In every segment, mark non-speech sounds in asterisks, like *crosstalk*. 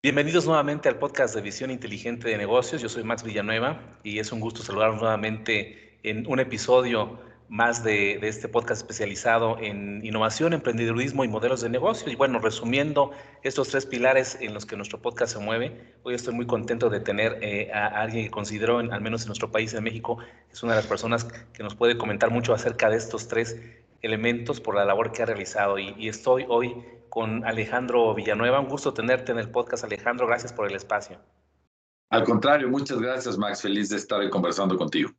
Bienvenidos nuevamente al podcast de Visión Inteligente de Negocios. Yo soy Max Villanueva y es un gusto saludarlos nuevamente en un episodio más de, este podcast especializado en innovación, emprendedurismo y modelos de negocio. Y bueno, resumiendo estos tres pilares en los que nuestro podcast se mueve, hoy estoy muy contento de tener eh, a alguien que considero, al menos en nuestro país, en México, es una de las personas que nos puede comentar mucho acerca de estos tres elementos por la labor que ha realizado. y estoy hoy con Alejandro Villanueva. Un gusto tenerte en el podcast, Alejandro. Gracias por el espacio. Al contrario, muchas gracias, Max. Feliz de estar conversando contigo.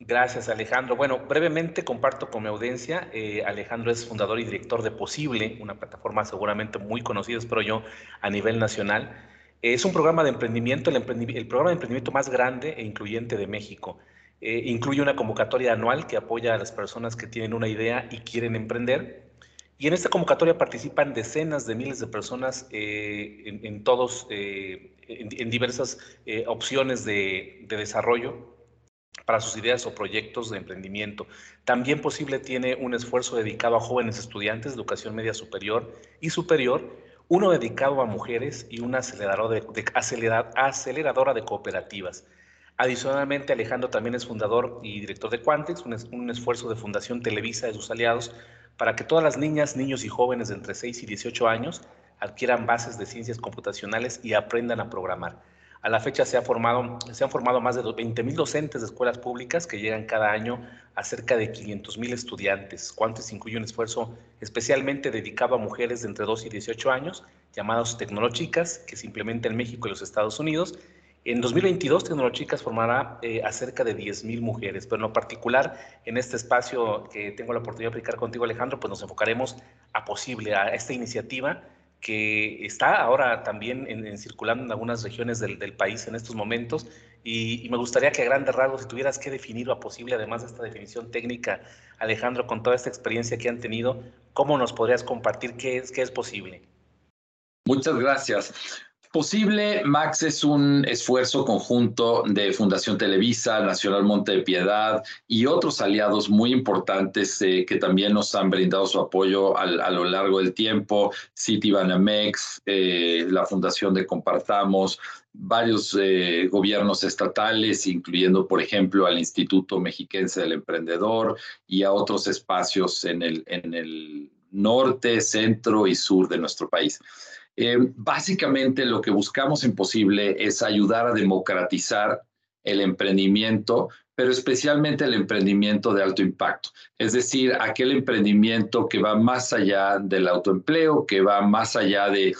Gracias, Alejandro. Bueno, brevemente comparto con mi audiencia. Eh, Alejandro es fundador y director de Posible, una plataforma seguramente muy conocida, espero yo, a nivel nacional. es un programa de emprendimiento, el, programa de emprendimiento más grande e incluyente de México. Eh, incluye una convocatoria anual que apoya a las personas que tienen una idea y quieren emprender y en esta convocatoria participan decenas de miles de personas eh, en, todos, eh, en, diversas opciones de, desarrollo para sus ideas o proyectos de emprendimiento. También posible tiene un esfuerzo dedicado a jóvenes estudiantes de educación media superior y superior, uno dedicado a mujeres y una aceleradora de cooperativas. Adicionalmente, Alejandro también es fundador y director de Quantex, un, esfuerzo de Fundación Televisa de sus aliados para que todas las niñas, niños y jóvenes de entre 6 y 18 años adquieran bases de ciencias computacionales y aprendan a programar. A la fecha se, han formado más de 20.000 docentes de escuelas públicas que llegan cada año a cerca de 500.000 estudiantes. Cuántos incluye un esfuerzo especialmente dedicado a mujeres de entre 2 y 18 años, llamadas tecnológicas, que se implementa en México y los Estados Unidos, en 2022, Tecnológicas formará eh, a cerca de 10.000 mujeres, pero en lo particular, en este espacio que tengo la oportunidad de aplicar contigo, Alejandro, pues nos enfocaremos a posible, a esta iniciativa que está ahora también circulando en algunas regiones del, país en estos momentos y, me gustaría que a grandes rasgos, si tuvieras que definir a posible, además de esta definición técnica, Alejandro, con toda esta experiencia que han tenido, ¿cómo nos podrías compartir qué es, qué es posible? Muchas gracias. Posible, Max, es un esfuerzo conjunto de Fundación Televisa, Nacional Monte de Piedad y otros aliados muy importantes eh, que también nos han brindado su apoyo a lo largo del tiempo, Citibanamex, eh, la Fundación de Compartamos, varios eh, gobiernos estatales, incluyendo, por ejemplo, al Instituto Mexiquense del Emprendedor y a otros espacios en el, en el norte, centro y sur de nuestro país. Eh, básicamente lo que buscamos en Posible es ayudar a democratizar el emprendimiento, pero especialmente el emprendimiento de alto impacto, es decir, aquel emprendimiento que va más allá del autoempleo, que va más allá de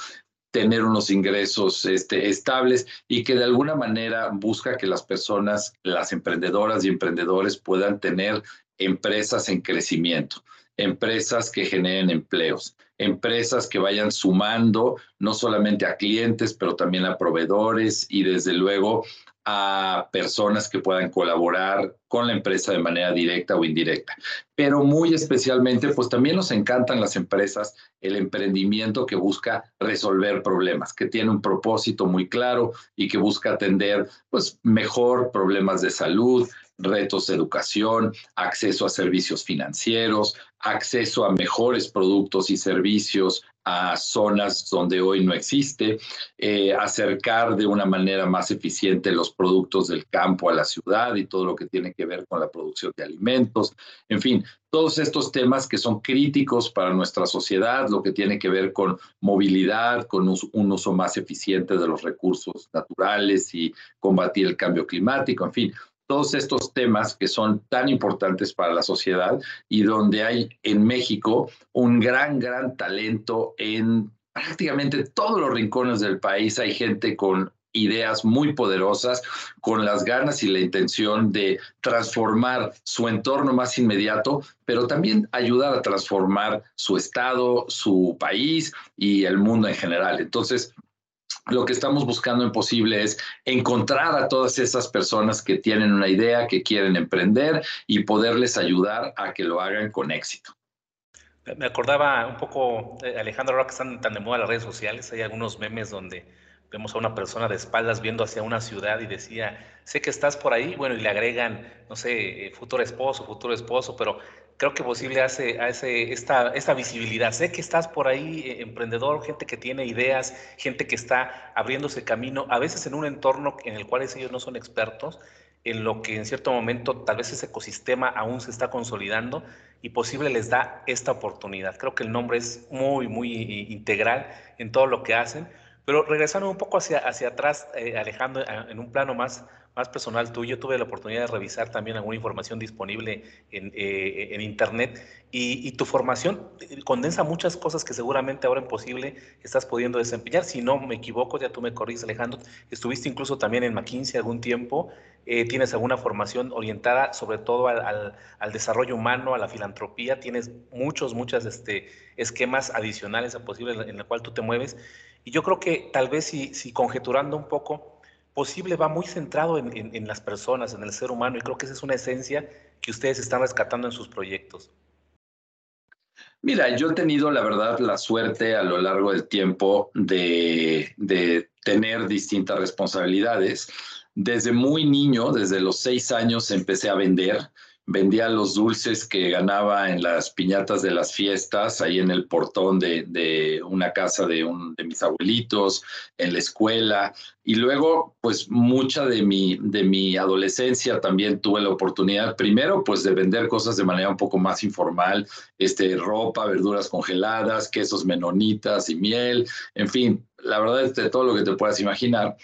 tener unos ingresos este, estables y que de alguna manera busca que las personas, las emprendedoras y emprendedores puedan tener empresas en crecimiento, empresas que generen empleos empresas que vayan sumando no solamente a clientes, pero también a proveedores y desde luego a personas que puedan colaborar con la empresa de manera directa o indirecta. Pero muy especialmente, pues también nos encantan las empresas, el emprendimiento que busca resolver problemas, que tiene un propósito muy claro y que busca atender pues mejor problemas de salud, retos de educación, acceso a servicios financieros, acceso a mejores productos y servicios a zonas donde hoy no existe, eh, acercar de una manera más eficiente los productos del campo a la ciudad y todo lo que tiene que ver con la producción de alimentos, en fin, todos estos temas que son críticos para nuestra sociedad, lo que tiene que ver con movilidad, con un uso más eficiente de los recursos naturales y combatir el cambio climático, en fin, todos estos temas que son tan importantes para la sociedad y donde hay en México un gran, gran talento en prácticamente todos los rincones del país. Hay gente con ideas muy poderosas, con las ganas y la intención de transformar su entorno más inmediato, pero también ayudar a transformar su estado, su país y el mundo en general. Entonces, lo que estamos buscando en Posible es encontrar a todas esas personas que tienen una idea, que quieren emprender y poderles ayudar a que lo hagan con éxito. Me acordaba un poco, eh, Alejandro, ahora que están tan de moda las redes sociales, hay algunos memes donde vemos a una persona de espaldas viendo hacia una ciudad y decía, sé que estás por ahí, bueno, y le agregan, no sé, eh, futuro esposo, futuro esposo, pero creo que posible hace, hace esta, esta visibilidad. Sé que estás por ahí, eh, emprendedor, gente que tiene ideas, gente que está abriéndose camino, a veces en un entorno en el cual ellos no son expertos, en lo que en cierto momento tal vez ese ecosistema aún se está consolidando y posible les da esta oportunidad. Creo que el nombre es muy, muy integral en todo lo que hacen. Pero regresando un poco hacia, hacia atrás, eh, Alejandro, en un plano más, más personal tuyo, tuve la oportunidad de revisar también alguna información disponible en, eh, en Internet y, tu formación eh, condensa muchas cosas que seguramente ahora en posible estás pudiendo desempeñar. Si no me equivoco, ya tú me corriges, Alejandro, estuviste incluso también en McKinsey algún tiempo, eh, tienes alguna formación orientada sobre todo al, al, desarrollo humano, a la filantropía, tienes muchos, muchos este, esquemas adicionales a posible en el cual tú te mueves. Y yo creo que tal vez si, si conjeturando un poco, posible va muy centrado en, las personas, en el ser humano, y creo que esa es una esencia que ustedes están rescatando en sus proyectos. Mira, yo he tenido, la verdad, la suerte a lo largo del tiempo de, de tener distintas responsabilidades. Desde muy niño, desde los seis años, empecé a vender vendía los dulces que ganaba en las piñatas de las fiestas, ahí en el portón de, una casa de, un, de mis abuelitos, en la escuela. Y luego, pues mucha de mi, de mi adolescencia también tuve la oportunidad, primero, pues de vender cosas de manera un poco más informal, este, ropa, verduras congeladas, quesos menonitas y miel, en fin, la verdad es de todo lo que te puedas imaginar.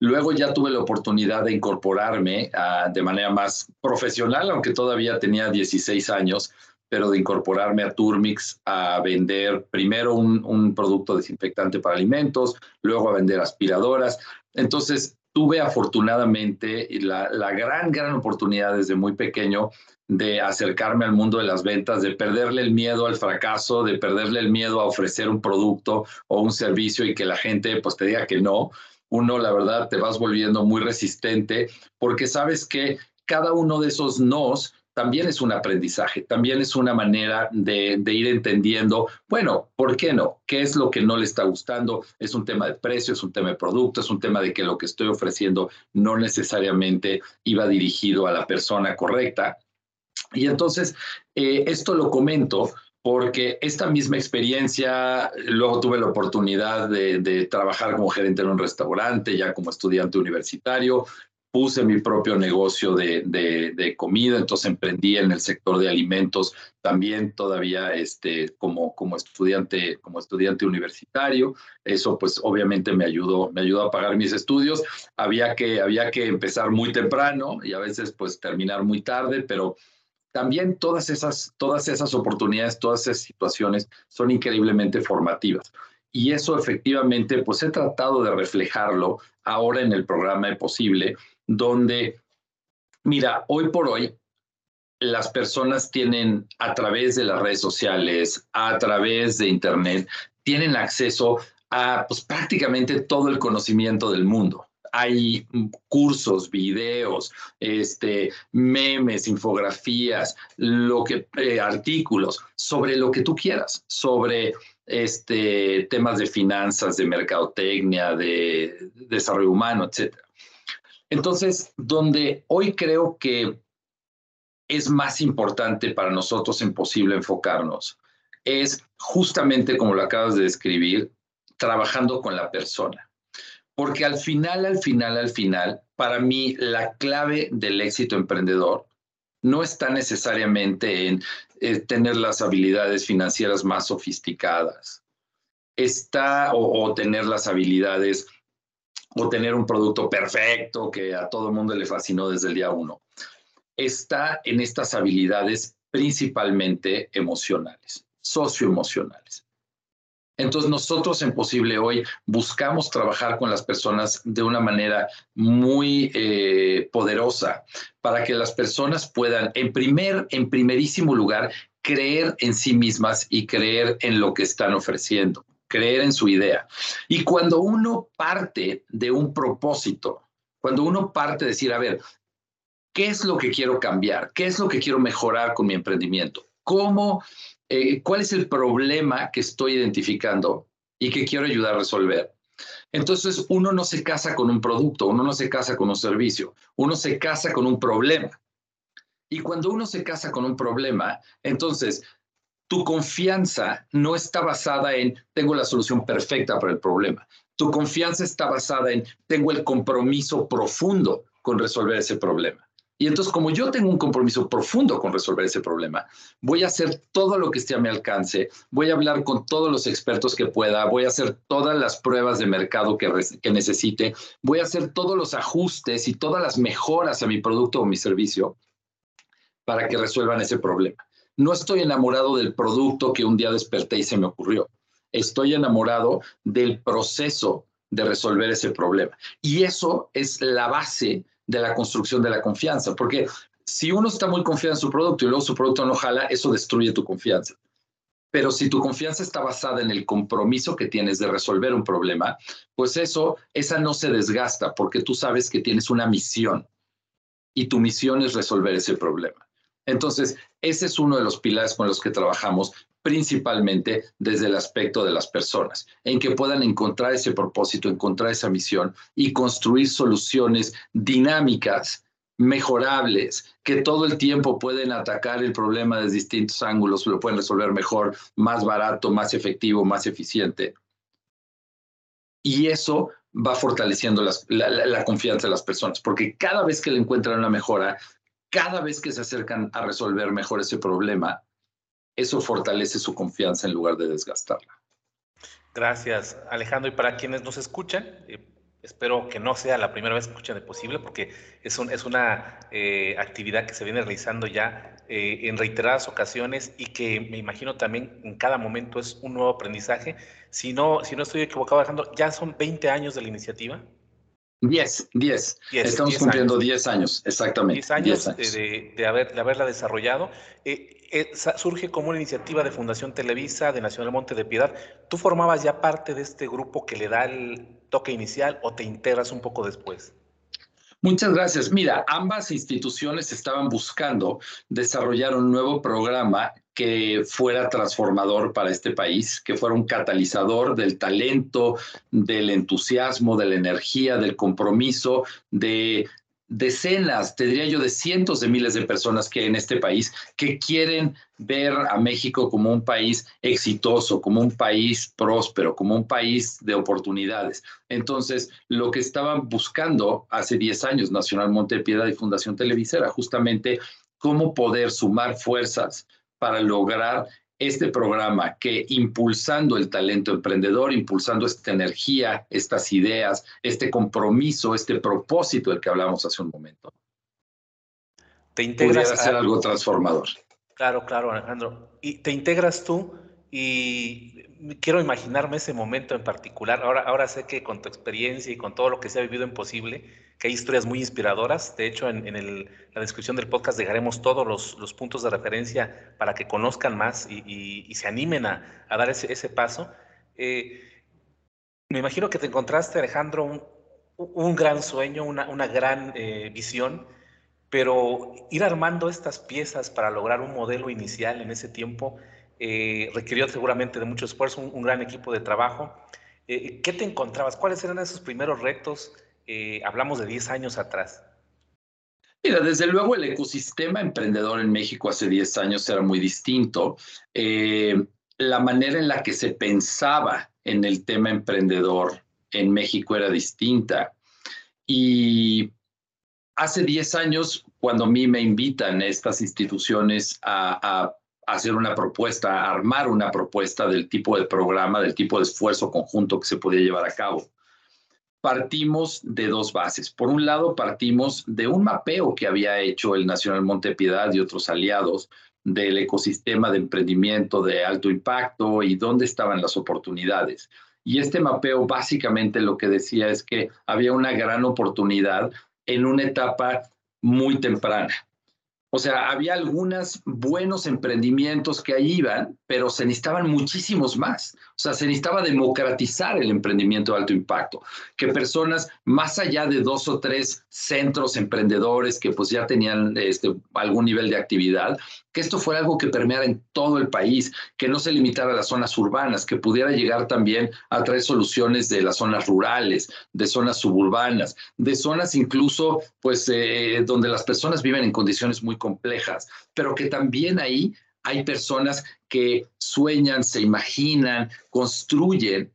Luego ya tuve la oportunidad de incorporarme ah, de manera más profesional, aunque todavía tenía 16 años, pero de incorporarme a Turmix a vender primero un, producto desinfectante para alimentos, luego a vender aspiradoras. Entonces, tuve afortunadamente la, la, gran, gran oportunidad desde muy pequeño de acercarme al mundo de las ventas, de perderle el miedo al fracaso, de perderle el miedo a ofrecer un producto o un servicio y que la gente pues te diga que no uno, la verdad, te vas volviendo muy resistente porque sabes que cada uno de esos nos también es un aprendizaje, también es una manera de, ir entendiendo, bueno, ¿por qué no? ¿Qué es lo que no le está gustando? Es un tema de precio, es un tema de producto, es un tema de que lo que estoy ofreciendo no necesariamente iba dirigido a la persona correcta. Y entonces, eh, esto lo comento porque esta misma experiencia, luego tuve la oportunidad de, trabajar como gerente en un restaurante, ya como estudiante universitario, puse mi propio negocio de, comida, entonces emprendí en el sector de alimentos también todavía este, como, como, estudiante, como estudiante universitario. Eso pues obviamente me ayudó, me ayudó a pagar mis estudios. Había que, había que empezar muy temprano y a veces pues terminar muy tarde, pero también todas esas, todas esas oportunidades, todas esas situaciones son increíblemente formativas. Y eso efectivamente, pues he tratado de reflejarlo ahora en el programa de Posible, donde, mira, hoy por hoy, las personas tienen a través de las redes sociales, a través de Internet, tienen acceso a pues, prácticamente todo el conocimiento del mundo hay cursos, videos, este, memes, infografías, lo que, eh, artículos sobre lo que tú quieras, sobre este, temas de finanzas, de mercadotecnia, de desarrollo humano, etc. Entonces, donde hoy creo que es más importante para nosotros en posible enfocarnos es justamente como lo acabas de describir, trabajando con la persona. Porque al final, al final, al final, para mí la clave del éxito emprendedor no está necesariamente en eh, tener las habilidades financieras más sofisticadas. Está o, tener las habilidades o tener un producto perfecto que a todo el mundo le fascinó desde el día uno. Está en estas habilidades principalmente emocionales, socioemocionales. Entonces nosotros en Posible Hoy buscamos trabajar con las personas de una manera muy eh, poderosa para que las personas puedan, en, primer, en primerísimo lugar, creer en sí mismas y creer en lo que están ofreciendo, creer en su idea. Y cuando uno parte de un propósito, cuando uno parte de decir, a ver, ¿qué es lo que quiero cambiar? ¿Qué es lo que quiero mejorar con mi emprendimiento? ¿Cómo eh, cuál es el problema que estoy identificando y que quiero ayudar a resolver. Entonces, uno no se casa con un producto, uno no se casa con un servicio, uno se casa con un problema. Y cuando uno se casa con un problema, entonces tu confianza no está basada en tengo la solución perfecta para el problema. Tu confianza está basada en tengo el compromiso profundo con resolver ese problema. Y entonces, como yo tengo un compromiso profundo con resolver ese problema, voy a hacer todo lo que esté a mi alcance, voy a hablar con todos los expertos que pueda, voy a hacer todas las pruebas de mercado que, necesite, voy a hacer todos los ajustes y todas las mejoras a mi producto o mi servicio para que resuelvan ese problema. No estoy enamorado del producto que un día desperté y se me ocurrió. Estoy enamorado del proceso de resolver ese problema. Y eso es la base de la construcción de la confianza, porque si uno está muy confiado en su producto y luego su producto no jala, eso destruye tu confianza. Pero si tu confianza está basada en el compromiso que tienes de resolver un problema, pues eso, esa no se desgasta porque tú sabes que tienes una misión y tu misión es resolver ese problema. Entonces, ese es uno de los pilares con los que trabajamos principalmente desde el aspecto de las personas, en que puedan encontrar ese propósito, encontrar esa misión y construir soluciones dinámicas, mejorables, que todo el tiempo pueden atacar el problema desde distintos ángulos, lo pueden resolver mejor, más barato, más efectivo, más eficiente. Y eso va fortaleciendo la, confianza de las personas, porque cada vez que le encuentran una mejora, cada vez que se acercan a resolver mejor ese problema, eso fortalece su confianza en lugar de desgastarla. Gracias, Alejandro. Y para quienes nos escuchan, eh, espero que no sea la primera vez que escuchan de posible, porque es, es una eh, actividad que se viene realizando ya eh, en reiteradas ocasiones y que me imagino también en cada momento es un nuevo aprendizaje. Si no, si no estoy equivocado, Alejandro, ya son 20 años de la iniciativa. 10, 10. Estamos cumpliendo 10 años. exactamente. 10 años, De, haber, de haberla desarrollado. Eh, surge como una iniciativa de Fundación Televisa, de Nacional Monte de Piedad. ¿Tú formabas ya parte de este grupo que le da el toque inicial o te integras un poco después? Muchas gracias. Mira, ambas instituciones estaban buscando desarrollar un nuevo programa que fuera transformador para este país, que fuera un catalizador del talento, del entusiasmo, de la energía, del compromiso, de decenas, te diría yo, de cientos de miles de personas que en este país que quieren ver a México como un país exitoso, como un país próspero, como un país de oportunidades. Entonces, lo que estaban buscando hace 10 años Nacional Monte de Piedad y Fundación Televisa era justamente cómo poder sumar fuerzas para lograr este programa que impulsando el talento emprendedor, impulsando esta energía, estas ideas, este compromiso, este propósito del que hablamos hace un momento, te integras a hacer algo transformador. Claro, claro, Alejandro. Y te integras tú y quiero imaginarme ese momento en particular. Ahora, ahora sé que con tu experiencia y con todo lo que se ha vivido en Posible, que hay historias muy inspiradoras. De hecho, en, la descripción del podcast dejaremos todos los, puntos de referencia para que conozcan más y, se animen a, dar ese, paso. Eh, me imagino que te encontraste, Alejandro, un, gran sueño, una, gran eh, visión, pero ir armando estas piezas para lograr un modelo inicial en ese tiempo eh, requirió seguramente de mucho esfuerzo, un, gran equipo de trabajo. ¿Qué te encontrabas? ¿Cuáles eran esos primeros retos? Eh, hablamos de 10 años atrás? Mira, desde luego el ecosistema emprendedor en México hace 10 años era muy distinto. Eh, la manera en la que se pensaba en el tema emprendedor en México era distinta. Y hace 10 años, cuando a mí me invitan estas instituciones a, a hacer una propuesta, a armar una propuesta del tipo de programa, del tipo de esfuerzo conjunto que se podía llevar a cabo, partimos de dos bases. Por un lado, partimos de un mapeo que había hecho el Nacional Montepiedad y otros aliados del ecosistema de emprendimiento de alto impacto y dónde estaban las oportunidades. Y este mapeo básicamente lo que decía es que había una gran oportunidad en una etapa muy temprana. O sea, había algunos buenos emprendimientos que ahí iban, pero se necesitaban muchísimos más. O sea, se necesitaba democratizar el emprendimiento de alto impacto, que personas más allá de dos o tres centros emprendedores que pues ya tenían este, algún nivel de actividad, que esto fuera algo que permeara en todo el país, que no se limitara a las zonas urbanas, que pudiera llegar también a traer soluciones de las zonas rurales, de zonas suburbanas, de zonas incluso pues eh, donde las personas viven en condiciones muy complejas, pero que también ahí hay personas que sueñan, se imaginan, construyen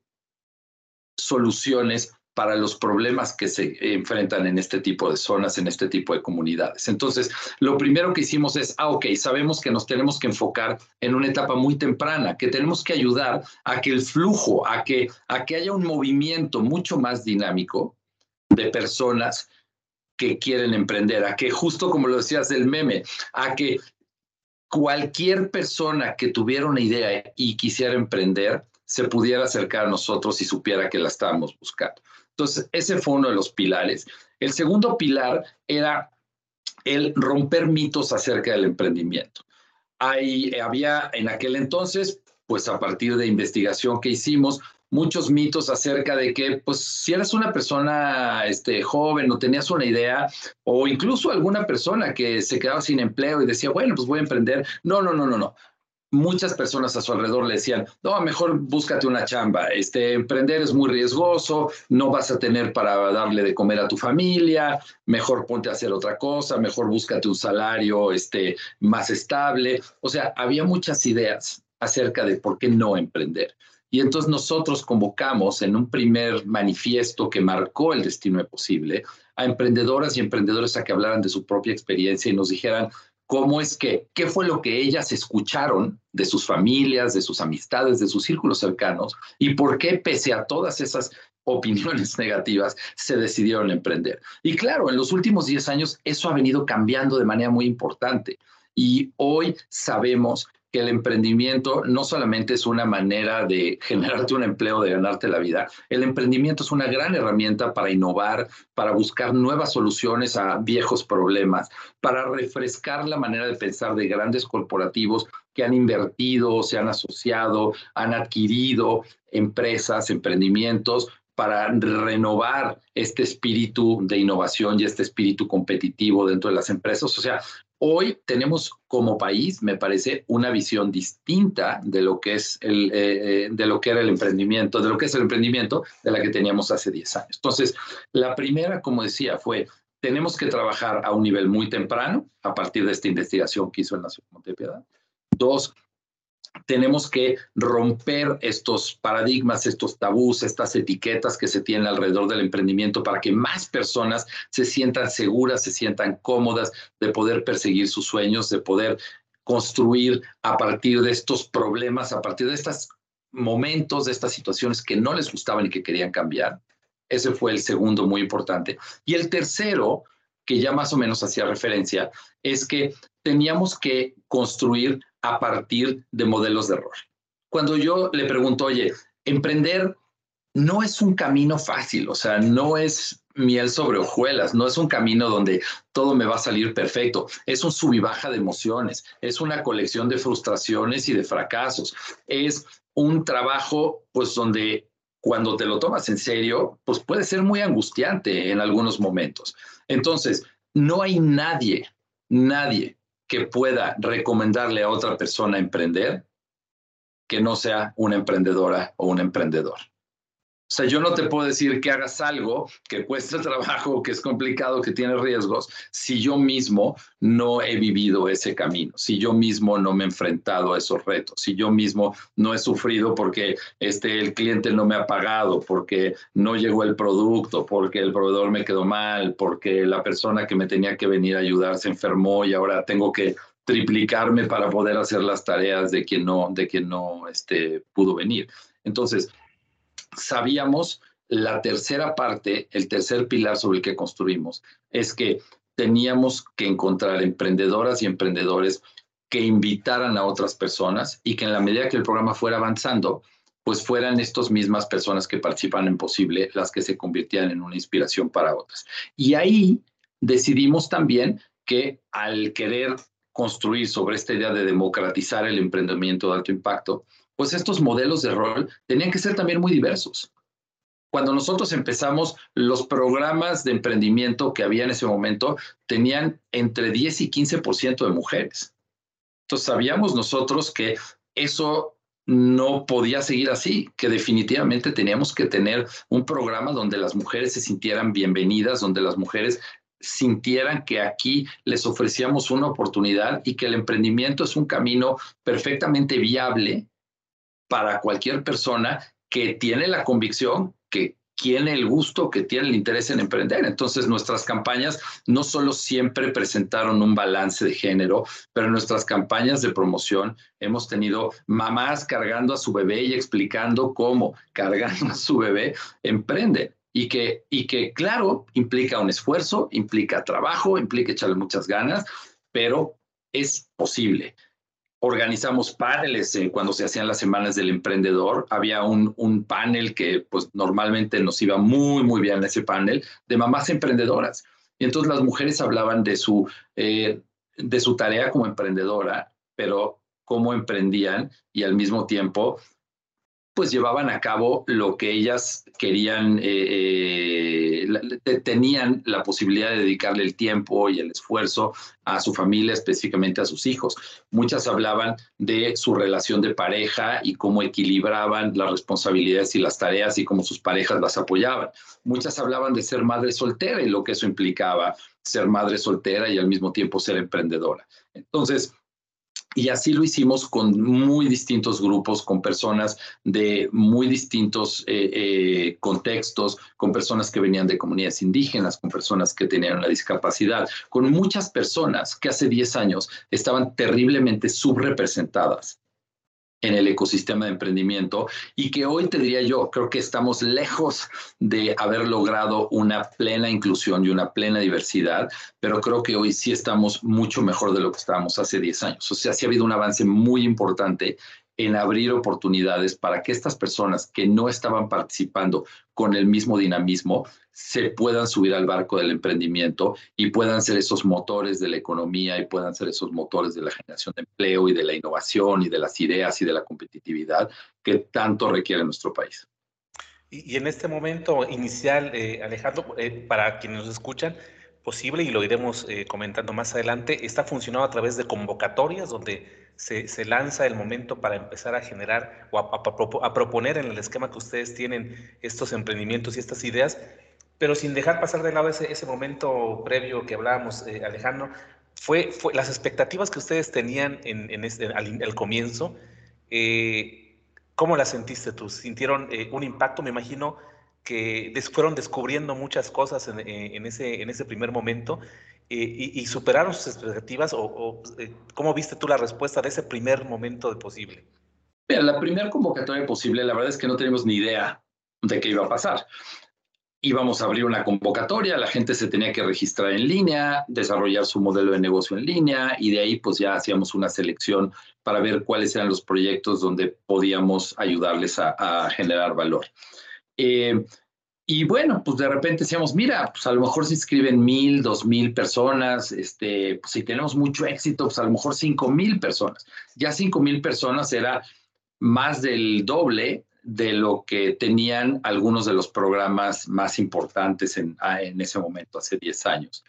soluciones para los problemas que se enfrentan en este tipo de zonas, en este tipo de comunidades. Entonces, lo primero que hicimos es, ah, ok, sabemos que nos tenemos que enfocar en una etapa muy temprana, que tenemos que ayudar a que el flujo, a que, a que haya un movimiento mucho más dinámico de personas que quieren emprender, a que justo como lo decías del meme, a que cualquier persona que tuviera una idea y quisiera emprender, se pudiera acercar a nosotros y supiera que la estábamos buscando. Entonces, ese fue uno de los pilares. El segundo pilar era el romper mitos acerca del emprendimiento. Hay, había en aquel entonces, pues a partir de investigación que hicimos, muchos mitos acerca de que, pues, si eras una persona este, joven o tenías una idea, o incluso alguna persona que se quedaba sin empleo y decía, bueno, pues voy a emprender. No, no, no, no, no muchas personas a su alrededor le decían, no, mejor búscate una chamba, este, emprender es muy riesgoso, no vas a tener para darle de comer a tu familia, mejor ponte a hacer otra cosa, mejor búscate un salario este, más estable. O sea, había muchas ideas acerca de por qué no emprender. Y entonces nosotros convocamos en un primer manifiesto que marcó el destino de posible a emprendedoras y emprendedores a que hablaran de su propia experiencia y nos dijeran, cómo es que, qué fue lo que ellas escucharon de sus familias, de sus amistades, de sus círculos cercanos y por qué pese a todas esas opiniones *laughs* negativas se decidieron emprender. Y claro, en los últimos 10 años eso ha venido cambiando de manera muy importante y hoy sabemos que el emprendimiento no solamente es una manera de generarte un empleo, de ganarte la vida, el emprendimiento es una gran herramienta para innovar, para buscar nuevas soluciones a viejos problemas, para refrescar la manera de pensar de grandes corporativos que han invertido, se han asociado, han adquirido empresas, emprendimientos para renovar este espíritu de innovación y este espíritu competitivo dentro de las empresas. O sea, Hoy tenemos como país, me parece, una visión distinta de lo que es el, eh, eh, de lo que era el emprendimiento, de lo que es el emprendimiento de la que teníamos hace 10 años. Entonces, la primera, como decía, fue tenemos que trabajar a un nivel muy temprano a partir de esta investigación que hizo el Nación Montepiedad. Dos, tenemos que romper estos paradigmas, estos tabús, estas etiquetas que se tienen alrededor del emprendimiento para que más personas se sientan seguras, se sientan cómodas de poder perseguir sus sueños, de poder construir a partir de estos problemas, a partir de estos momentos, de estas situaciones que no les gustaban y que querían cambiar. Ese fue el segundo muy importante. Y el tercero, que ya más o menos hacía referencia, es que teníamos que construir a partir de modelos de error. Cuando yo le pregunto, oye, emprender no es un camino fácil, o sea, no es miel sobre hojuelas, no es un camino donde todo me va a salir perfecto, es un sub y baja de emociones, es una colección de frustraciones y de fracasos, es un trabajo pues donde cuando te lo tomas en serio, pues puede ser muy angustiante en algunos momentos. Entonces, no hay nadie, nadie que pueda recomendarle a otra persona emprender que no sea una emprendedora o un emprendedor. O sea, yo no te puedo decir que hagas algo que cuesta *laughs* trabajo, que es complicado, que tiene riesgos, si yo mismo no he vivido ese camino, si yo mismo no me he enfrentado a esos retos, si yo mismo no he sufrido porque este, el cliente no me ha pagado, porque no llegó el producto, porque el proveedor me quedó mal, porque la persona que me tenía que venir a ayudar se enfermó y ahora tengo que triplicarme para poder hacer las tareas de quien no, de quien no este, pudo venir. Entonces, sabíamos la tercera parte, el tercer pilar sobre el que construimos, es que teníamos que encontrar emprendedoras y emprendedores que invitaran a otras personas y que en la medida que el programa fuera avanzando, pues fueran estas mismas personas que participan en Posible las que se convirtieran en una inspiración para otras. Y ahí decidimos también que al querer construir sobre esta idea de democratizar el emprendimiento de alto impacto, pues estos modelos de rol tenían que ser también muy diversos. Cuando nosotros empezamos, los programas de emprendimiento que había en ese momento tenían entre 10 y 15% de mujeres. Entonces sabíamos nosotros que eso no podía seguir así, que definitivamente teníamos que tener un programa donde las mujeres se sintieran bienvenidas, donde las mujeres sintieran que aquí les ofrecíamos una oportunidad y que el emprendimiento es un camino perfectamente viable para cualquier persona que tiene la convicción que tiene el gusto, que tiene el interés en emprender. Entonces, nuestras campañas no solo siempre presentaron un balance de género, pero en nuestras campañas de promoción hemos tenido mamás cargando a su bebé y explicando cómo cargando a su bebé emprenden. Y que, y que, claro, implica un esfuerzo, implica trabajo, implica echarle muchas ganas, pero es posible organizamos paneles cuando se hacían las semanas del emprendedor. Había un, un, panel que pues normalmente nos iba muy, muy bien ese panel de mamás emprendedoras. Y entonces las mujeres hablaban de su, eh, de su tarea como emprendedora, pero cómo emprendían y al mismo tiempo pues llevaban a cabo lo que ellas querían, eh, eh, tenían la posibilidad de dedicarle el tiempo y el esfuerzo a su familia, específicamente a sus hijos. Muchas hablaban de su relación de pareja y cómo equilibraban las responsabilidades y las tareas y cómo sus parejas las apoyaban. Muchas hablaban de ser madre soltera y lo que eso implicaba, ser madre soltera y al mismo tiempo ser emprendedora. Entonces, y así lo hicimos con muy distintos grupos, con personas de muy distintos eh, eh, contextos, con personas que venían de comunidades indígenas, con personas que tenían una discapacidad, con muchas personas que hace 10 años estaban terriblemente subrepresentadas en el ecosistema de emprendimiento y que hoy te diría yo, creo que estamos lejos de haber logrado una plena inclusión y una plena diversidad, pero creo que hoy sí estamos mucho mejor de lo que estábamos hace 10 años. O sea, sí ha habido un avance muy importante en abrir oportunidades para que estas personas que no estaban participando con el mismo dinamismo se puedan subir al barco del emprendimiento y puedan ser esos motores de la economía y puedan ser esos motores de la generación de empleo y de la innovación y de las ideas y de la competitividad que tanto requiere nuestro país. Y, en este momento inicial, eh, Alejandro, eh, para quienes nos escuchan, posible, y lo iremos eh, comentando más adelante, está funcionando a través de convocatorias donde se, se lanza el momento para empezar a generar o a, proponer en el esquema que ustedes tienen estos emprendimientos y estas ideas, pero sin dejar pasar de lado ese, ese momento previo que hablábamos, eh, Alejandro, fue, fue, las expectativas que ustedes tenían en, en este, al, comienzo, eh, ¿cómo las sentiste tú? ¿Sintieron un impacto? Me imagino que fueron descubriendo muchas cosas en, eh, ese, en ese primer momento eh, y, superaron sus expectativas o, eh, cómo viste tú la respuesta de ese primer momento de posible? Mira, la primera convocatoria posible, la verdad es que no teníamos ni idea de qué iba a pasar. Íbamos a abrir una convocatoria, la gente se tenía que registrar en línea, desarrollar su modelo de negocio en línea y de ahí pues ya hacíamos una selección para ver cuáles eran los proyectos donde podíamos ayudarles a generar valor. Eh, y bueno, pues de repente decíamos, mira, pues a lo mejor se inscriben mil, dos mil personas, este, pues si tenemos mucho éxito, pues a lo mejor cinco mil personas. Ya cinco mil personas era más del doble de lo que tenían algunos de los programas más importantes en, ah, en ese momento, hace 10 años.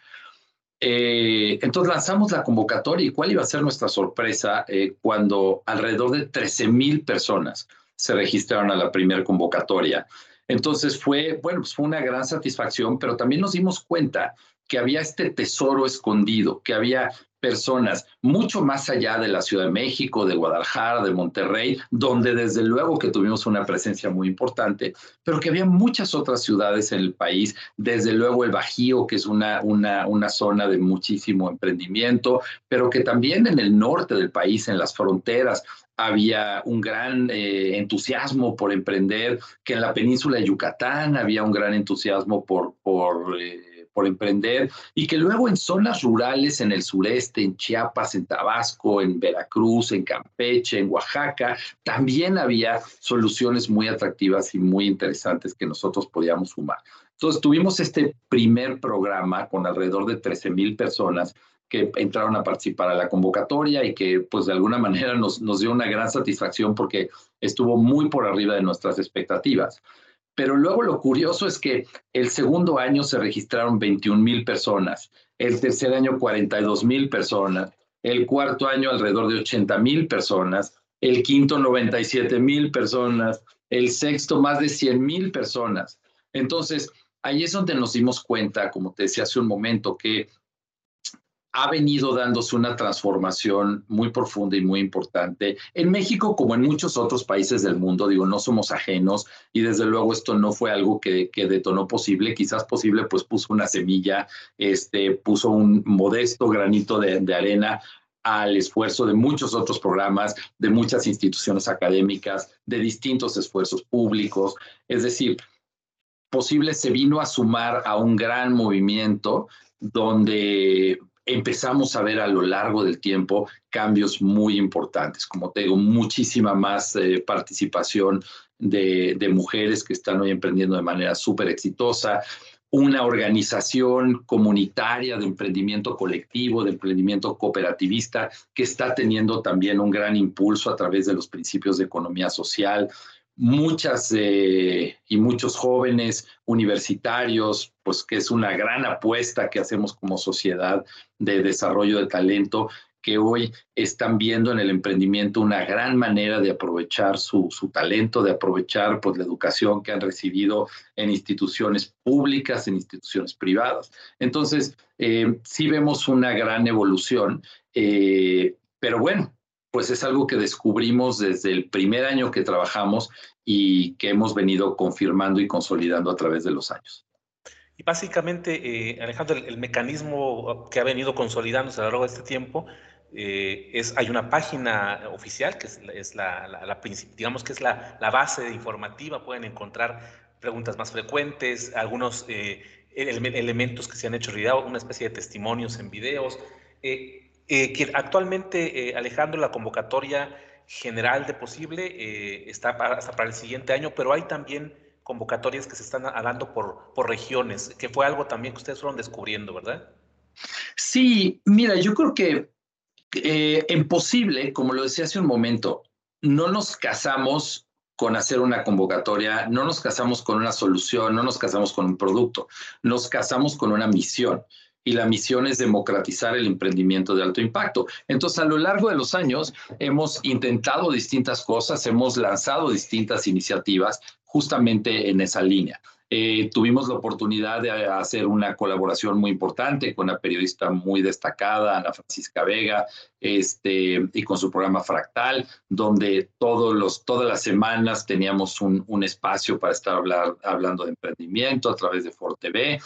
Eh, entonces lanzamos la convocatoria y cuál iba a ser nuestra sorpresa eh, cuando alrededor de 13 mil personas se registraron a la primera convocatoria. Entonces fue, bueno, pues fue una gran satisfacción, pero también nos dimos cuenta que había este tesoro escondido, que había personas mucho más allá de la Ciudad de México, de Guadalajara, de Monterrey, donde desde luego que tuvimos una presencia muy importante, pero que había muchas otras ciudades en el país, desde luego el Bajío, que es una, una, una zona de muchísimo emprendimiento, pero que también en el norte del país, en las fronteras, había un gran eh, entusiasmo por emprender, que en la península de Yucatán había un gran entusiasmo por, por, eh, por emprender, y que luego en zonas rurales, en el sureste, en Chiapas, en Tabasco, en Veracruz, en Campeche, en Oaxaca, también había soluciones muy atractivas y muy interesantes que nosotros podíamos sumar. Entonces tuvimos este primer programa con alrededor de 13 mil personas que entraron a participar a la convocatoria y que pues de alguna manera nos, nos dio una gran satisfacción porque estuvo muy por arriba de nuestras expectativas. Pero luego lo curioso es que el segundo año se registraron 21 mil personas, el tercer año 42 mil personas, el cuarto año alrededor de 80 mil personas, el quinto 97 mil personas, el sexto más de 100 mil personas. Entonces, ahí es donde nos dimos cuenta, como te decía hace un momento, que ha venido dándose una transformación muy profunda y muy importante. En México, como en muchos otros países del mundo, digo, no somos ajenos y desde luego esto no fue algo que, que detonó posible. Quizás posible, pues puso una semilla, este, puso un modesto granito de, de arena al esfuerzo de muchos otros programas, de muchas instituciones académicas, de distintos esfuerzos públicos. Es decir, posible se vino a sumar a un gran movimiento donde empezamos a ver a lo largo del tiempo cambios muy importantes. Como te digo, muchísima más eh, participación de, de, mujeres que están hoy emprendiendo de manera súper exitosa, una organización comunitaria de emprendimiento colectivo, de emprendimiento cooperativista, que está teniendo también un gran impulso a través de los principios de economía social, muchas eh, y muchos jóvenes universitarios, pues que es una gran apuesta que hacemos como sociedad de desarrollo de talento, que hoy están viendo en el emprendimiento una gran manera de aprovechar su, talento, de aprovechar pues, la educación que han recibido en instituciones públicas, en instituciones privadas. Entonces, eh, sí vemos una gran evolución, eh, pero bueno, pues es algo que descubrimos desde el primer año que trabajamos y que hemos venido confirmando y consolidando a través de los años. Y básicamente, eh, Alejandro, el, mecanismo que ha venido consolidándose a lo largo de este tiempo eh, es, hay una página oficial que es, la, la, digamos que es la, base informativa, pueden encontrar preguntas más frecuentes, algunos eh, elementos que se han hecho realidad, una especie de testimonios en videos. Que actualmente, eh, Alejandro, la convocatoria general de posible eh, está hasta para el siguiente año, pero hay también convocatorias que se están dando por, por regiones, que fue algo también que ustedes fueron descubriendo, ¿verdad? Sí, mira, yo creo que en posible, como lo decía hace un momento, no nos casamos con hacer una convocatoria, no nos casamos con una solución, no nos casamos con un producto, nos casamos con una misión y la misión es democratizar el emprendimiento de alto impacto. Entonces, a lo largo de los años hemos intentado distintas cosas, hemos lanzado distintas iniciativas justamente en esa línea. Eh, tuvimos la oportunidad de hacer una colaboración muy importante con una periodista muy destacada, Ana Francisca Vega, este, y con su programa Fractal, donde todos los, todas las semanas teníamos un, un espacio para estar hablar, hablando de emprendimiento a través de ForTV.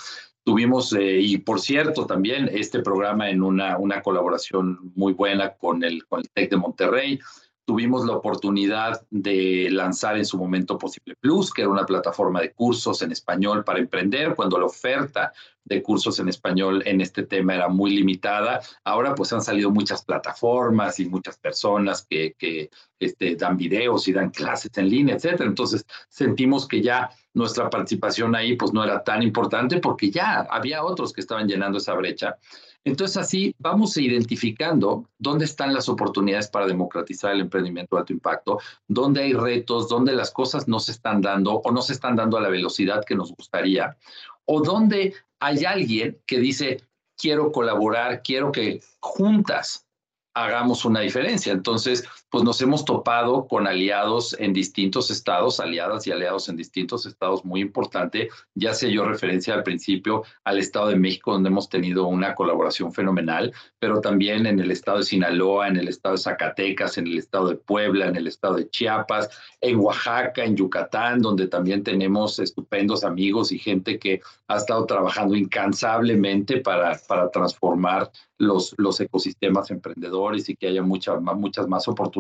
Tuvimos, eh, y por cierto, también este programa en una, una colaboración muy buena con el, con el TEC de Monterrey. Tuvimos la oportunidad de lanzar en su momento Posible Plus, que era una plataforma de cursos en español para emprender, cuando la oferta de cursos en español en este tema era muy limitada. Ahora pues han salido muchas plataformas y muchas personas que, este, dan videos y dan clases en línea, etc. Entonces sentimos que ya nuestra participación ahí pues no era tan importante porque ya había otros que estaban llenando esa brecha. Entonces así vamos identificando dónde están las oportunidades para democratizar el emprendimiento de alto impacto, dónde hay retos, dónde las cosas no se están dando o no se están dando a la velocidad que nos gustaría, o dónde hay alguien que dice, quiero colaborar, quiero que juntas hagamos una diferencia. Entonces, pues nos hemos topado con aliados en distintos estados, aliadas y aliados en distintos estados muy importante. Ya sé yo referencia al principio al Estado de México, donde hemos tenido una colaboración fenomenal, pero también en el Estado de Sinaloa, en el Estado de Zacatecas, en el Estado de Puebla, en el Estado de Chiapas, en Oaxaca, en Yucatán, donde también tenemos estupendos amigos y gente que ha estado trabajando incansablemente para, para transformar los, los ecosistemas emprendedores y que haya muchas muchas más oportunidades.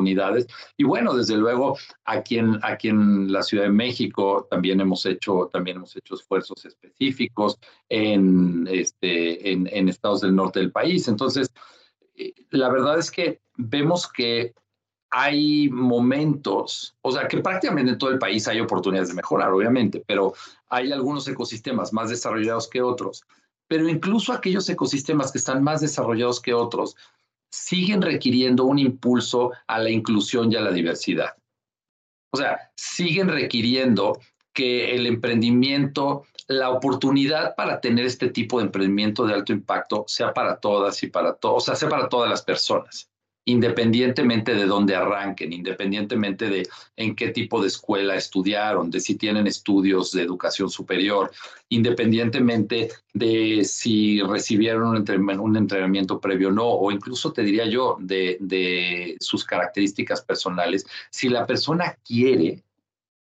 Y bueno, desde luego, aquí en, aquí en la Ciudad de México también hemos hecho, también hemos hecho esfuerzos específicos en, este, en, en estados del norte del país. Entonces, eh, la verdad es que vemos que hay momentos, o sea, que prácticamente en todo el país hay oportunidades de mejorar, obviamente, pero hay algunos ecosistemas más desarrollados que otros pero incluso aquellos ecosistemas que están más desarrollados que otros siguen requiriendo un impulso a la inclusión y a la diversidad. O sea, siguen requiriendo que el emprendimiento, la oportunidad para tener este tipo de emprendimiento de alto impacto sea para todas y para todos, o sea, sea para todas las personas independientemente de dónde arranquen, independientemente de en qué tipo de escuela estudiaron, de si tienen estudios de educación superior, independientemente de si recibieron un, entrenamiento previo o no, o incluso te diría yo, de, de sus características personales, si la persona quiere,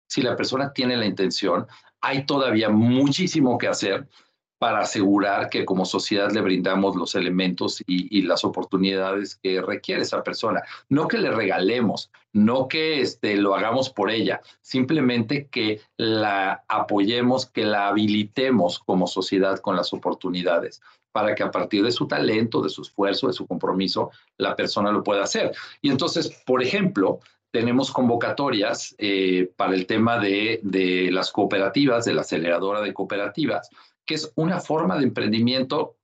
si la persona tiene la intención, hay todavía muchísimo que hacer para asegurar que como sociedad le brindamos los elementos y, las oportunidades que requiere esa persona. No que le regalemos, no que este, lo hagamos por ella, simplemente que la apoyemos, que la habilitemos como sociedad con las oportunidades para que a partir de su talento, de su esfuerzo, de su compromiso, la persona lo pueda hacer. Y entonces, por ejemplo, tenemos convocatorias eh, para el tema de, de las cooperativas, de la aceleradora de cooperativas, que es una forma de emprendimiento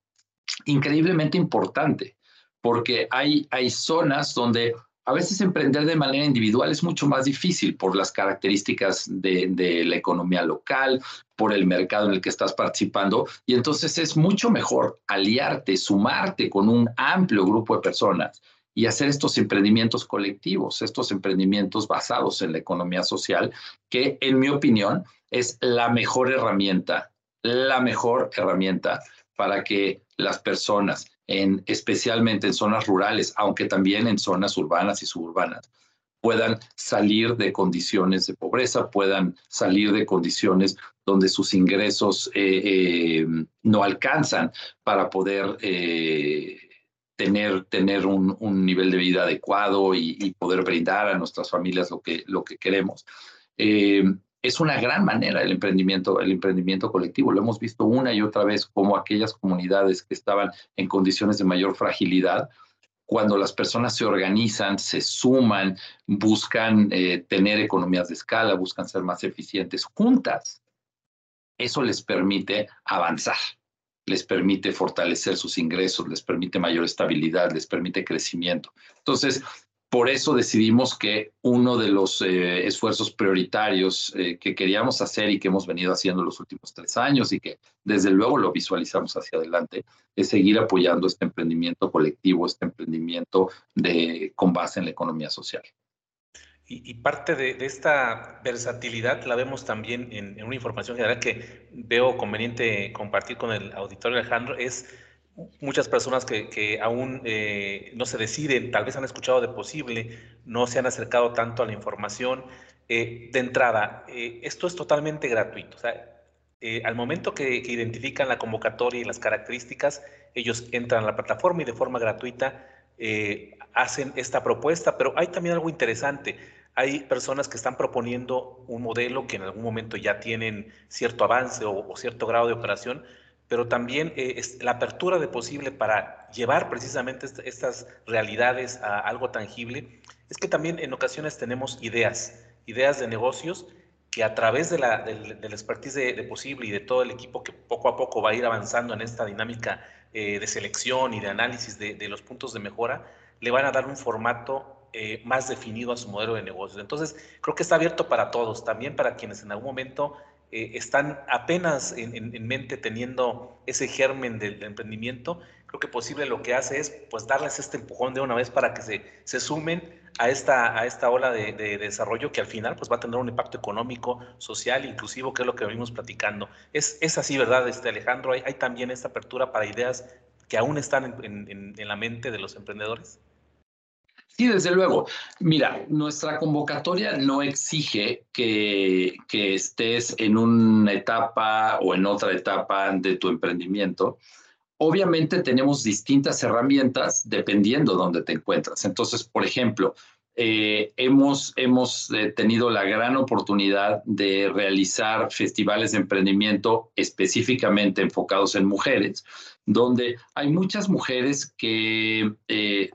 increíblemente importante, porque hay, hay zonas donde a veces emprender de manera individual es mucho más difícil por las características de, de, la economía local, por el mercado en el que estás participando, y entonces es mucho mejor aliarte, sumarte con un amplio grupo de personas y hacer estos emprendimientos colectivos, estos emprendimientos basados en la economía social, que en mi opinión es la mejor herramienta la mejor herramienta para que las personas, en, especialmente en zonas rurales, aunque también en zonas urbanas y suburbanas, puedan salir de condiciones de pobreza, puedan salir de condiciones donde sus ingresos eh, eh, no alcanzan para poder eh, tener, tener un, nivel de vida adecuado y, poder brindar a nuestras familias lo que, lo que queremos es una gran manera el emprendimiento, el emprendimiento colectivo. Lo hemos visto una y otra vez como aquellas comunidades que estaban en condiciones de mayor fragilidad, cuando las personas se organizan, se suman, buscan eh, tener economías de escala, buscan ser más eficientes juntas, eso les permite avanzar, les permite fortalecer sus ingresos, les permite mayor estabilidad, les permite crecimiento. Entonces, por eso decidimos que uno de los eh, esfuerzos prioritarios eh, que queríamos hacer y que hemos venido haciendo los últimos tres años y que desde luego lo visualizamos hacia adelante es seguir apoyando este emprendimiento colectivo, este emprendimiento de, con base en la economía social. Y, parte de, esta versatilidad la vemos también en, en, una información general que veo conveniente compartir con el auditorio Alejandro, es muchas personas que, aún eh, no se deciden, tal vez han escuchado de posible, no se han acercado tanto a la información. Eh, de entrada, eh, esto es totalmente gratuito. O sea, al momento que, identifican la convocatoria y las características, ellos entran a la plataforma y de forma gratuita hacen esta propuesta, pero hay también algo interesante. Hay personas que están proponiendo un modelo que en algún momento ya tienen cierto avance o, o cierto grado de operación, pero también eh, es la apertura de posible para llevar precisamente estas realidades a algo tangible, es que también en ocasiones tenemos ideas, ideas de negocios que a través de la, del, expertise de, posible y de todo el equipo que poco a poco va a ir avanzando en esta dinámica eh, de selección y de análisis de, los puntos de mejora, le van a dar un formato eh, más definido a su modelo de negocios. Entonces, creo que está abierto para todos, también para quienes en algún momento eh, están apenas en, mente teniendo ese germen del, emprendimiento, creo que posible lo que hace es pues darles este empujón de una vez para que se, se sumen a esta, a esta ola de, desarrollo que al final pues va a tener un impacto económico, social, inclusivo, que es lo que venimos platicando. Es, es así, ¿verdad, este Alejandro? ¿Hay, también esta apertura para ideas que aún están en la mente de los emprendedores? Sí, desde luego. Mira, nuestra convocatoria no exige que, que, estés en una etapa o en otra etapa de tu emprendimiento. Obviamente tenemos distintas herramientas dependiendo de dónde te encuentras. Entonces, por ejemplo, eh, hemos, hemos eh, tenido la gran oportunidad de realizar festivales de emprendimiento específicamente enfocados en mujeres, donde hay muchas mujeres que eh,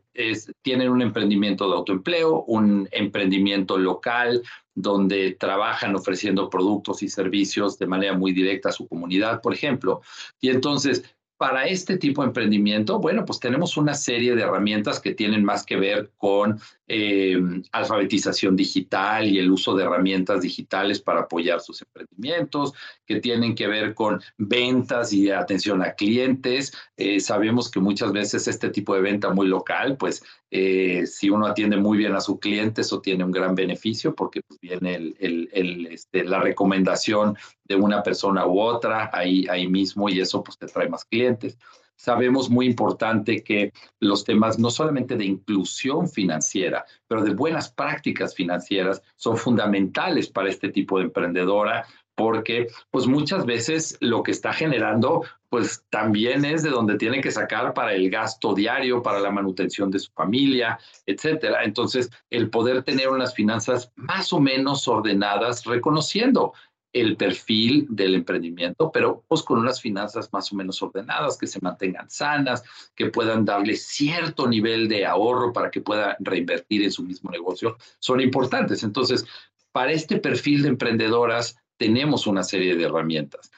tienen un emprendimiento de autoempleo, un emprendimiento local, donde trabajan ofreciendo productos y servicios de manera muy directa a su comunidad, por ejemplo. Y entonces para este tipo de emprendimiento, bueno, pues tenemos una serie de herramientas que tienen más que ver con eh, alfabetización digital y el uso de herramientas digitales para apoyar sus emprendimientos, que tienen que ver con ventas y atención a clientes. Eh, sabemos que muchas veces este tipo de venta muy local, pues Eh, si uno atiende muy bien a sus clientes, eso tiene un gran beneficio porque pues, viene el, este, la recomendación de una persona u otra ahí, ahí mismo y eso pues te trae más clientes. Sabemos muy importante que los temas no solamente de inclusión financiera, pero de buenas prácticas financieras son fundamentales para este tipo de emprendedora porque pues muchas veces lo que está generando pues también es de donde tiene que sacar para el gasto diario, para la manutención de su familia, etcétera. Entonces, el poder tener unas finanzas más o menos ordenadas, reconociendo el perfil del emprendimiento, pero pues con unas finanzas más o menos ordenadas, que se mantengan sanas, que puedan darle cierto nivel de ahorro para que pueda reinvertir en su mismo negocio, son importantes. Entonces, para este perfil de emprendedoras, tenemos una serie de herramientas.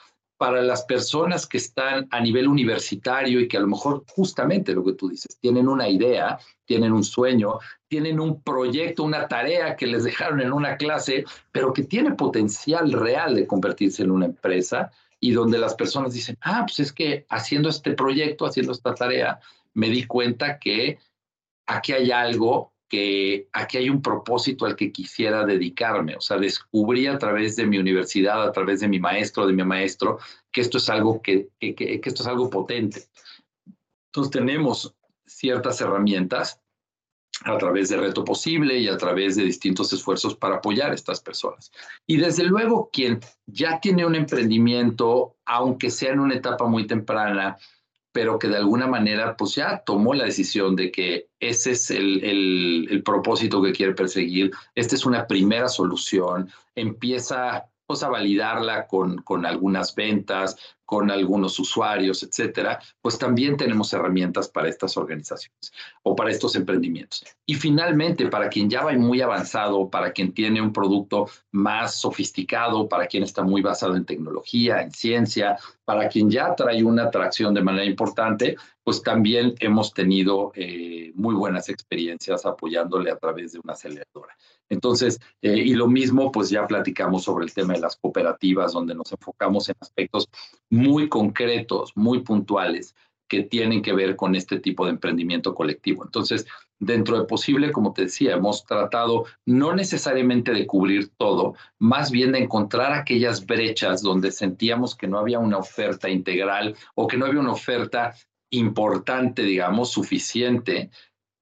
Para las personas que están a nivel universitario y que a lo mejor justamente lo que tú dices, tienen una idea, tienen un sueño, tienen un proyecto, una tarea que les dejaron en una clase, pero que tiene potencial real de convertirse en una empresa y donde las personas dicen, ah, pues es que haciendo este proyecto, haciendo esta tarea, me di cuenta que aquí hay algo que aquí hay un propósito al que quisiera dedicarme. O sea, descubrí a través de mi universidad, a través de mi maestro, de mi maestro, que esto es algo que, que, esto es algo potente. Entonces tenemos ciertas herramientas a través de Reto Posible y a través de distintos esfuerzos para apoyar a estas personas. Y desde luego, quien ya tiene un emprendimiento, aunque sea en una etapa muy temprana, pero que de alguna manera pues ya tomó la decisión de que ese es el, el, propósito que quiere perseguir, esta es una primera solución, empieza pues a validarla con, con algunas ventas, con algunos usuarios, etcétera, pues también tenemos herramientas para estas organizaciones o para estos emprendimientos. Y finalmente, para quien ya va muy avanzado, para quien tiene un producto más sofisticado, para quien está muy basado en tecnología, en ciencia, para quien ya trae una atracción de manera importante, pues también hemos tenido eh, muy buenas experiencias apoyándole a través de una aceleradora. Entonces, eh, y lo mismo, pues ya platicamos sobre el tema de las cooperativas, donde nos enfocamos en aspectos muy concretos, muy puntuales, que tienen que ver con este tipo de emprendimiento colectivo. Entonces, dentro de posible, como te decía, hemos tratado no necesariamente de cubrir todo, más bien de encontrar aquellas brechas donde sentíamos que no había una oferta integral o que no había una oferta importante, digamos, suficiente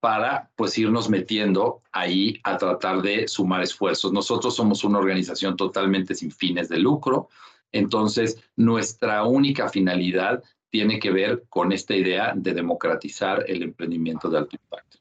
para pues irnos metiendo ahí a tratar de sumar esfuerzos. Nosotros somos una organización totalmente sin fines de lucro, entonces nuestra única finalidad tiene que ver con esta idea de democratizar el emprendimiento de alto impacto.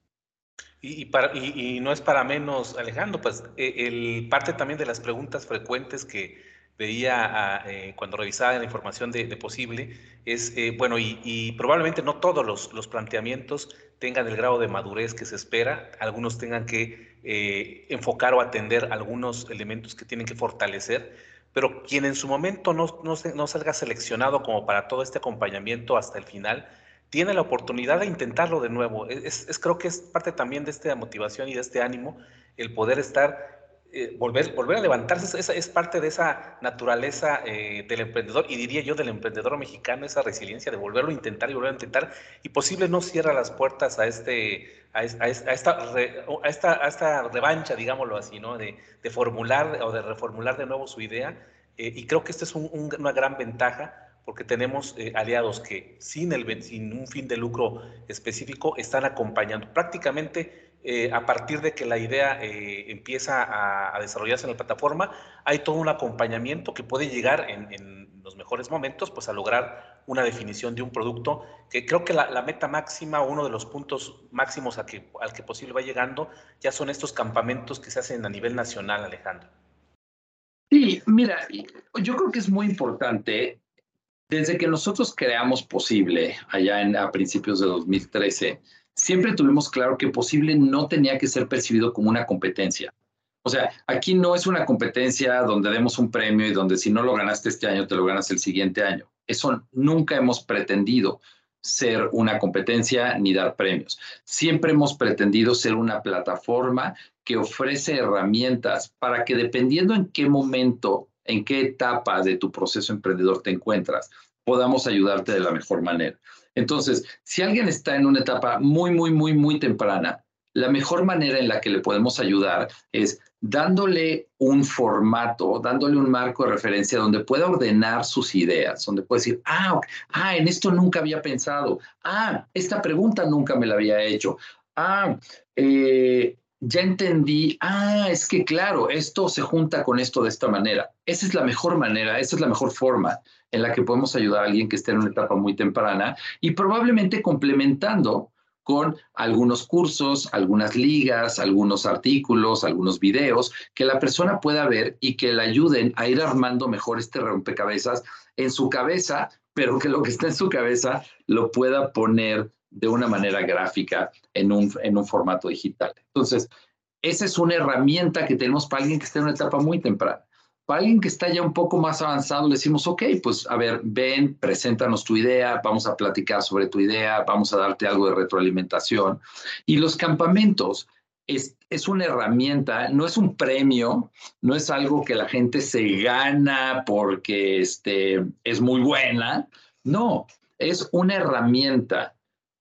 Y, no es para menos, Alejandro, pues e, el, parte también de las preguntas frecuentes que veía eh, cuando revisaba la información de, posible es, eh, bueno, y, probablemente no todos los, los planteamientos tengan el grado de madurez que se espera, algunos tengan que eh, enfocar o atender algunos elementos que tienen que fortalecer, pero quien en su momento no, no, salga seleccionado como para todo este acompañamiento hasta el final, tiene la oportunidad de intentarlo de nuevo. Es, creo que es parte también de esta motivación y de este ánimo el poder estar eh, volver, volver a levantarse es, parte de esa naturaleza eh, del emprendedor y diría yo del emprendedor mexicano, esa resiliencia de volverlo a intentar y volver a intentar y posible no cierra las puertas a, este, a, esta, a, esta, a esta revancha, digámoslo así, ¿no? de, de, formular o de reformular de nuevo su idea eh, y creo que esta es una gran ventaja porque tenemos aliados que sin, el, sin un fin de lucro específico están acompañando prácticamente eh, a partir de que la idea eh, empieza a, desarrollarse en la plataforma, hay todo un acompañamiento que puede llegar en, los mejores momentos, pues a lograr una definición de un producto, que creo que la, meta máxima, uno de los puntos máximos al que posible va llegando, ya son estos campamentos que se hacen a nivel nacional, Alejandro. Sí, mira, yo creo que es muy importante, desde que nosotros creamos posible allá en, a principios de 2013, siempre tuvimos claro que posible no tenía que ser percibido como una competencia. O sea, aquí no es una competencia donde demos un premio y donde si no lo ganaste este año, te lo ganas el siguiente año. Eso nunca hemos pretendido ser una competencia ni dar premios. Siempre hemos pretendido ser una plataforma que ofrece herramientas para que dependiendo en qué momento, en qué etapa de tu proceso emprendedor te encuentras, podamos ayudarte de la mejor manera. Entonces, si alguien está en una etapa muy, muy, muy, muy temprana, la mejor manera en la que le podemos ayudar es dándole un formato, dándole un marco de referencia donde pueda ordenar sus ideas, donde puede decir, ah, ah, en esto nunca había pensado, ah, esta pregunta nunca me la había hecho, ah, eh, ya entendí, ah, es que claro, esto se junta con esto de esta manera. Esa es la mejor manera, esa es la mejor forma en la que podemos ayudar a alguien que esté en una etapa muy temprana y probablemente complementando con algunos cursos, algunas ligas, algunos artículos, algunos videos que la persona pueda ver y que le ayuden a ir armando mejor este rompecabezas en su cabeza, pero que lo que está en su cabeza lo pueda poner de una manera gráfica en un, en un formato digital. Entonces, esa es una herramienta que tenemos para alguien que esté en una etapa muy temprana. Para alguien que está ya un poco más avanzado, le decimos, ok, pues a ver, ven, preséntanos tu idea, vamos a platicar sobre tu idea, vamos a darte algo de retroalimentación. Y los campamentos es, es una herramienta, no es un premio, no es algo que la gente se gana porque este, es muy buena, no, es una herramienta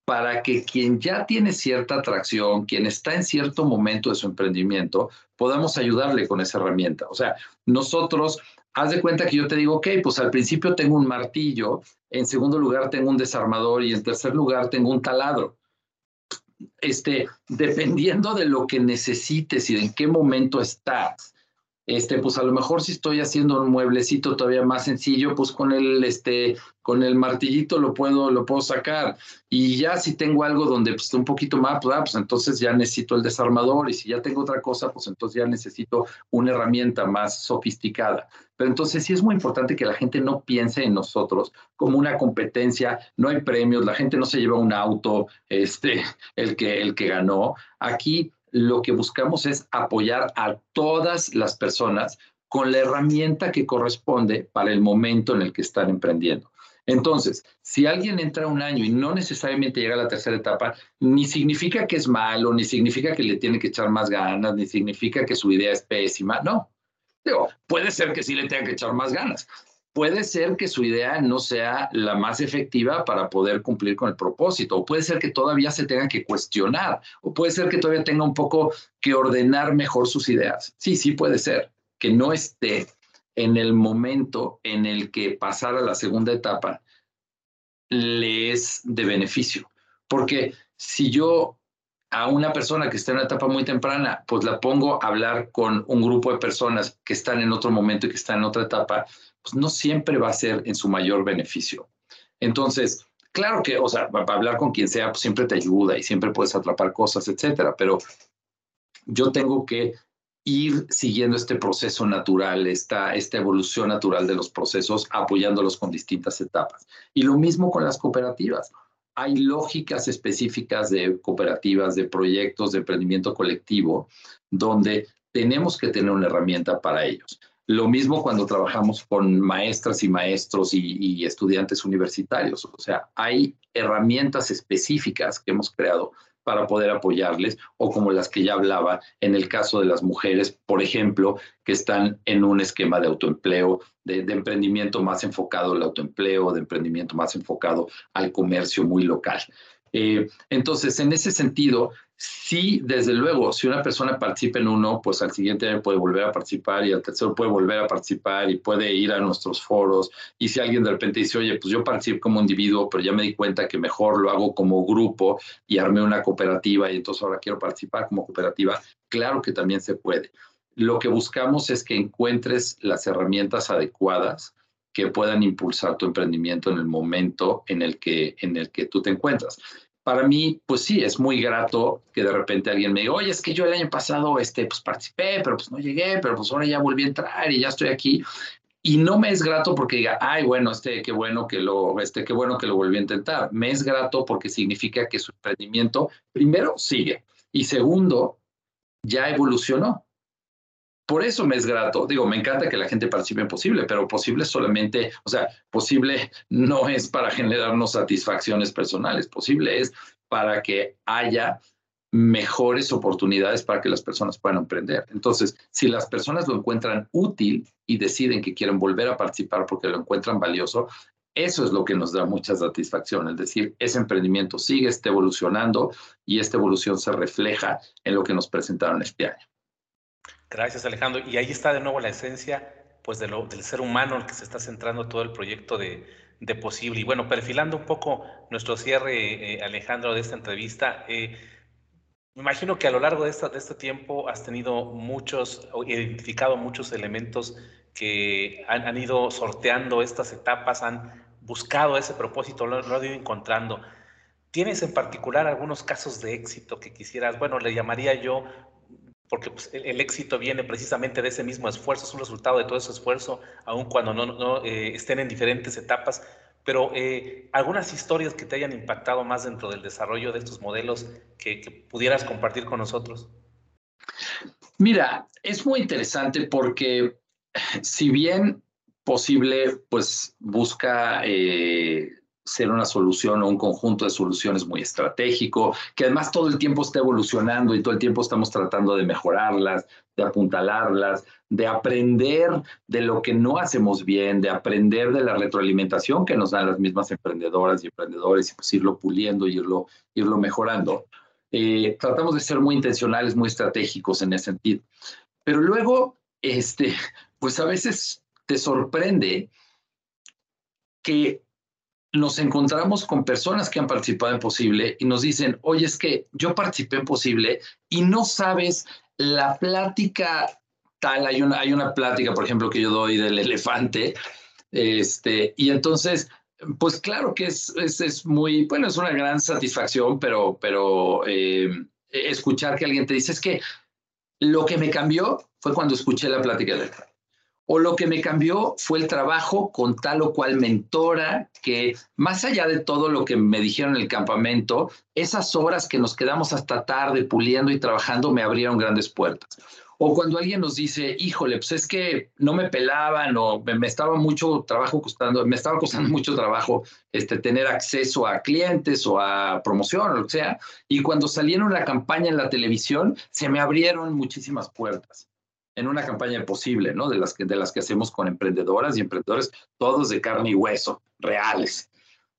para que quien ya tiene cierta atracción, quien está en cierto momento de su emprendimiento, podamos ayudarle con esa herramienta. O sea, nosotros, haz de cuenta que yo te digo, ok, pues al principio tengo un martillo, en segundo lugar tengo un desarmador y en tercer lugar tengo un taladro. Este, dependiendo de lo que necesites y en qué momento estás, este, pues a lo mejor si estoy haciendo un mueblecito todavía más sencillo, pues con el, este, con el martillito lo puedo, lo puedo sacar. Y ya si tengo algo donde pues, un poquito más, pues, ah, pues, entonces ya necesito el desarmador. Y si ya tengo otra cosa, pues entonces ya necesito una herramienta más sofisticada. Pero entonces sí es muy importante que la gente no piense en nosotros como una competencia. No hay premios, la gente no se lleva un auto, este, el que, el que ganó. Aquí lo que buscamos es apoyar a todas las personas con la herramienta que corresponde para el momento en el que están emprendiendo. Entonces, si alguien entra un año y no necesariamente llega a la tercera etapa, ni significa que es malo, ni significa que le tiene que echar más ganas, ni significa que su idea es pésima, no. Puede ser que sí le tenga que echar más ganas, puede ser que su idea no sea la más efectiva para poder cumplir con el propósito, o puede ser que todavía se tenga que cuestionar, o puede ser que todavía tenga un poco que ordenar mejor sus ideas. Sí, sí puede ser que no esté en el momento en el que pasar a la segunda etapa le es de beneficio. Porque si yo a una persona que está en una etapa muy temprana, pues la pongo a hablar con un grupo de personas que están en otro momento y que están en otra etapa, pues no siempre va a ser en su mayor beneficio. Entonces, claro que, o sea, para hablar con quien sea, pues siempre te ayuda y siempre puedes atrapar cosas, etcétera, pero yo tengo que ir siguiendo este proceso natural, esta, esta evolución natural de los procesos, apoyándolos con distintas etapas. Y lo mismo con las cooperativas hay lógicas específicas de cooperativas, de proyectos de emprendimiento colectivo, donde tenemos que tener una herramienta para ellos. Lo mismo cuando trabajamos con maestras y maestros y, estudiantes universitarios. O sea, hay herramientas específicas que hemos creado para poder apoyarles o como las que ya hablaba en el caso de las mujeres, por ejemplo, que están en un esquema de autoempleo, de, emprendimiento más enfocado al autoempleo, de emprendimiento más enfocado al comercio muy local. Eh, entonces, en ese sentido, sí, desde luego, si una persona participa en uno, pues al siguiente año puede volver a participar y al tercero puede volver a participar y puede ir a nuestros foros. Y si alguien de repente dice, oye, pues yo participo como individuo, pero ya me di cuenta que mejor lo hago como grupo y armé una cooperativa y entonces ahora quiero participar como cooperativa, claro que también se puede. Lo que buscamos es que encuentres las herramientas adecuadas que puedan impulsar tu emprendimiento en el momento en el que, en el que tú te encuentras. Para mí, pues sí, es muy grato que de repente alguien me diga, oye, es que yo el año pasado este, pues participé, pero pues no llegué, pero pues ahora ya volví a entrar y ya estoy aquí. Y no me es grato porque diga, ay, bueno, este, qué bueno que lo, este, qué bueno que lo volví a intentar. Me es grato porque significa que su emprendimiento, primero, sigue. Y segundo, ya evolucionó. Por eso me es grato. Digo, me encanta que la gente participe en posible, pero posible solamente, o sea, posible no es para generarnos satisfacciones personales, posible es para que haya mejores oportunidades para que las personas puedan emprender. Entonces, si las personas lo encuentran útil y deciden que quieren volver a participar porque lo encuentran valioso, Eso es lo que nos da mucha satisfacción, es decir, ese emprendimiento sigue, evolucionando y esta evolución se refleja en lo que nos presentaron este año. Gracias, Alejandro. Y ahí está de nuevo la esencia pues, de lo, del ser humano en el que se está centrando todo el proyecto de, de Posible. Y bueno, perfilando un poco nuestro cierre, eh, Alejandro, de esta entrevista, eh, me imagino que a lo largo de, esta, de este tiempo has tenido muchos, o identificado muchos elementos que han, han, ido sorteando estas etapas, han buscado ese propósito, lo, lo has ido encontrando. ¿Tienes en particular algunos casos de éxito que quisieras, bueno, le llamaría yo, porque pues, el, éxito viene precisamente de ese mismo esfuerzo, es un resultado de todo ese esfuerzo, aun cuando no, no eh, estén en diferentes etapas, pero eh, algunas historias que te hayan impactado más dentro del desarrollo de estos modelos que, que pudieras compartir con nosotros. Mira, es muy interesante porque si bien posible, pues busca eh, ser una solución o un conjunto de soluciones muy estratégico, que además todo el tiempo está evolucionando y todo el tiempo estamos tratando de mejorarlas, de apuntalarlas, de aprender de lo que no hacemos bien, de aprender de la retroalimentación que nos dan las mismas emprendedoras y emprendedores y pues irlo puliendo irlo, irlo mejorando. Eh, tratamos de ser muy intencionales, muy estratégicos en ese sentido. Pero luego, este, pues a veces te sorprende que nos encontramos con personas que han participado en Posible y nos dicen, oye, es que yo participé en Posible y no sabes la plática tal, hay una, plática, por ejemplo, que yo doy del elefante, este, y entonces, pues claro que es, es, es muy, bueno, es una gran satisfacción, pero, pero eh, escuchar que alguien te dice, es que lo que me cambió fue cuando escuché la plática del elefante o lo que me cambió fue el trabajo con tal o cual mentora, que más allá de todo lo que me dijeron en el campamento, esas horas que nos quedamos hasta tarde puliendo y trabajando me abrieron grandes puertas. O cuando alguien nos dice, híjole, pues es que no me pelaban o me, estaba mucho trabajo costando, me estaba costando *laughs* mucho trabajo este, tener acceso a clientes o a promoción o lo que sea. Y cuando salieron la campaña en la televisión, se me abrieron muchísimas puertas en una campaña posible, ¿no? De las que, de las que hacemos con emprendedoras y emprendedores, todos de carne y hueso, reales,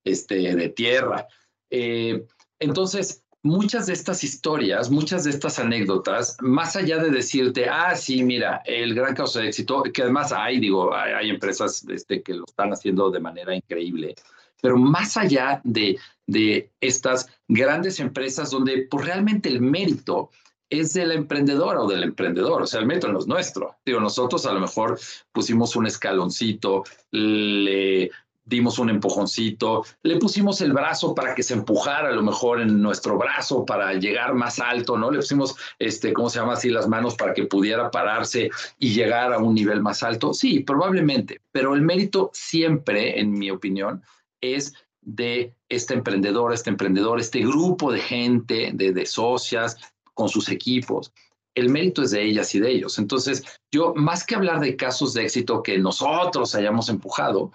este, de tierra. Eh, entonces, muchas de estas historias, muchas de estas anécdotas, más allá de decirte, ah, sí, mira, el gran caso de éxito, que además hay, digo, hay, hay empresas este, que lo están haciendo de manera increíble, pero más allá de, de estas grandes empresas donde pues, realmente el mérito es de la emprendedora o del emprendedor, o sea, el método no es nuestro. Digo, nosotros a lo mejor pusimos un escaloncito, le dimos un empujoncito, le pusimos el brazo para que se empujara a lo mejor en nuestro brazo para llegar más alto, ¿no? Le pusimos, este, ¿cómo se llama así? Las manos para que pudiera pararse y llegar a un nivel más alto. Sí, probablemente, pero el mérito siempre, en mi opinión, es de este emprendedor, este emprendedor, este grupo de gente, de, de socias, con sus equipos. El mérito es de ellas y de ellos. Entonces, yo, más que hablar de casos de éxito que nosotros hayamos empujado,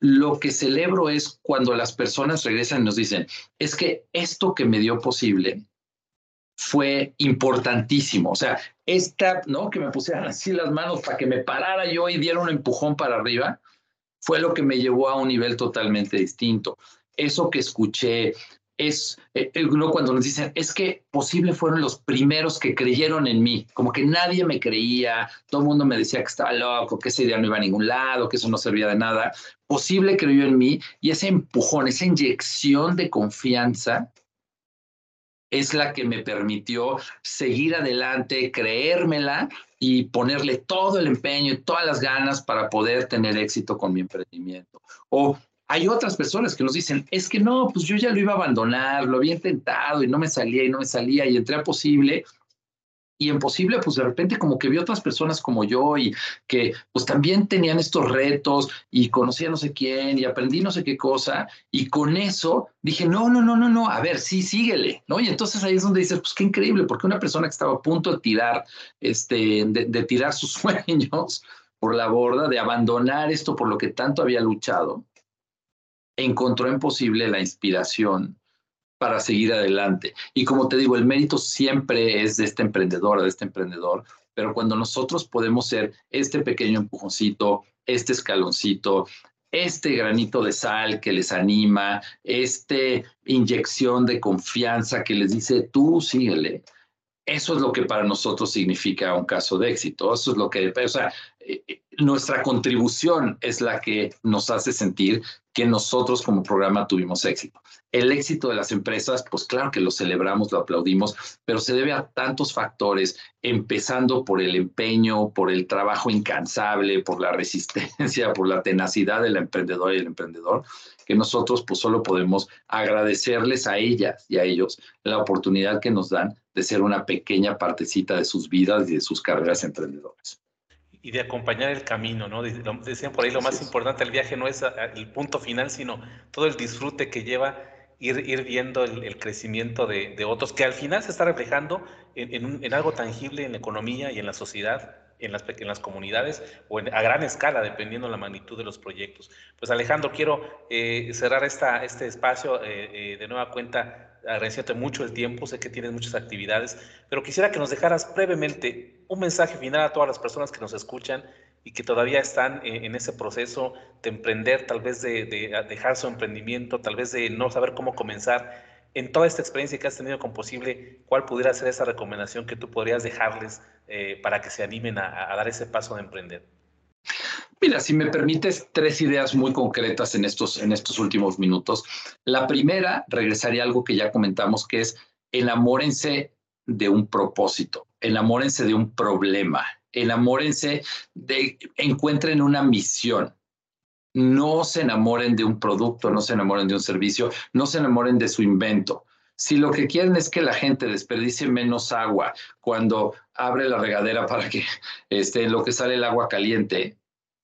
lo que celebro es cuando las personas regresan y nos dicen, es que esto que me dio posible fue importantísimo. O sea, esta, ¿no? Que me pusieran así las manos para que me parara yo y diera un empujón para arriba, fue lo que me llevó a un nivel totalmente distinto. Eso que escuché, es eh, ¿no? cuando nos dicen, es que posible fueron los primeros que creyeron en mí, como que nadie me creía, todo el mundo me decía que estaba loco, que esa idea no iba a ningún lado, que eso no servía de nada. Posible creyó en mí y ese empujón, esa inyección de confianza es la que me permitió seguir adelante, creérmela y ponerle todo el empeño y todas las ganas para poder tener éxito con mi emprendimiento. O hay otras personas que nos dicen, es que no, pues yo ya lo iba a abandonar, lo había intentado y no me salía y no me salía y entré a posible. Y en posible, pues de repente como que vi otras personas como yo y que pues también tenían estos retos y conocía no sé quién y aprendí no sé qué cosa. Y con eso dije, no, no, no, no, no, a ver, sí, síguele, ¿no? Y entonces ahí es donde dices, pues qué increíble, porque una persona que estaba a punto de tirar, este, de, de tirar sus *laughs* sueños por la borda, de abandonar esto por lo que tanto había luchado, encontró en posible la inspiración para seguir adelante. Y como te digo, el mérito siempre es de este emprendedor, de este emprendedor, pero cuando nosotros podemos ser este pequeño empujoncito, este escaloncito, este granito de sal que les anima, este inyección de confianza que les dice, tú síguele. Eso es lo que para nosotros significa un caso de éxito. Eso es lo que, o sea, eh, eh, nuestra contribución es la que nos hace sentir que nosotros como programa tuvimos éxito. El éxito de las empresas, pues claro que lo celebramos, lo aplaudimos, pero se debe a tantos factores, empezando por el empeño, por el trabajo incansable, por la *laughs* resistencia, por la tenacidad del emprendedor y el emprendedor, que nosotros pues solo podemos agradecerles a ellas y a ellos la oportunidad que nos dan de ser una pequeña partecita de sus vidas y de sus carreras emprendedoras y de acompañar el camino, ¿no? Decían por ahí, lo más importante del viaje no es el punto final, sino todo el disfrute que lleva ir, ir viendo el, crecimiento de, de, otros, que al final se está reflejando en, en, algo tangible en la economía y en la sociedad, en las, en las comunidades o a gran escala, dependiendo la magnitud de los proyectos. Pues Alejandro, quiero eh, cerrar esta, este espacio eh, eh, de nueva cuenta agradeciéndote mucho el tiempo, sé que tienes muchas actividades, pero quisiera que nos dejaras brevemente un mensaje final a todas las personas que nos escuchan y que todavía están en, ese proceso de emprender, tal vez de, dejar su emprendimiento, tal vez de no saber cómo comenzar. En toda esta experiencia que has tenido con Posible, ¿cuál pudiera ser esa recomendación que tú podrías dejarles eh, para que se animen a, a dar ese paso de emprender? Mira, si me permites tres ideas muy concretas en estos, en estos últimos minutos. La primera, regresaría a algo que ya comentamos, que es enamórense de un propósito, enamórense de un problema, enamórense de, encuentren una misión. No se enamoren de un producto, no se enamoren de un servicio, no se enamoren de su invento. Si lo que quieren es que la gente desperdicie menos agua cuando abre la regadera para que esté lo que sale el agua caliente,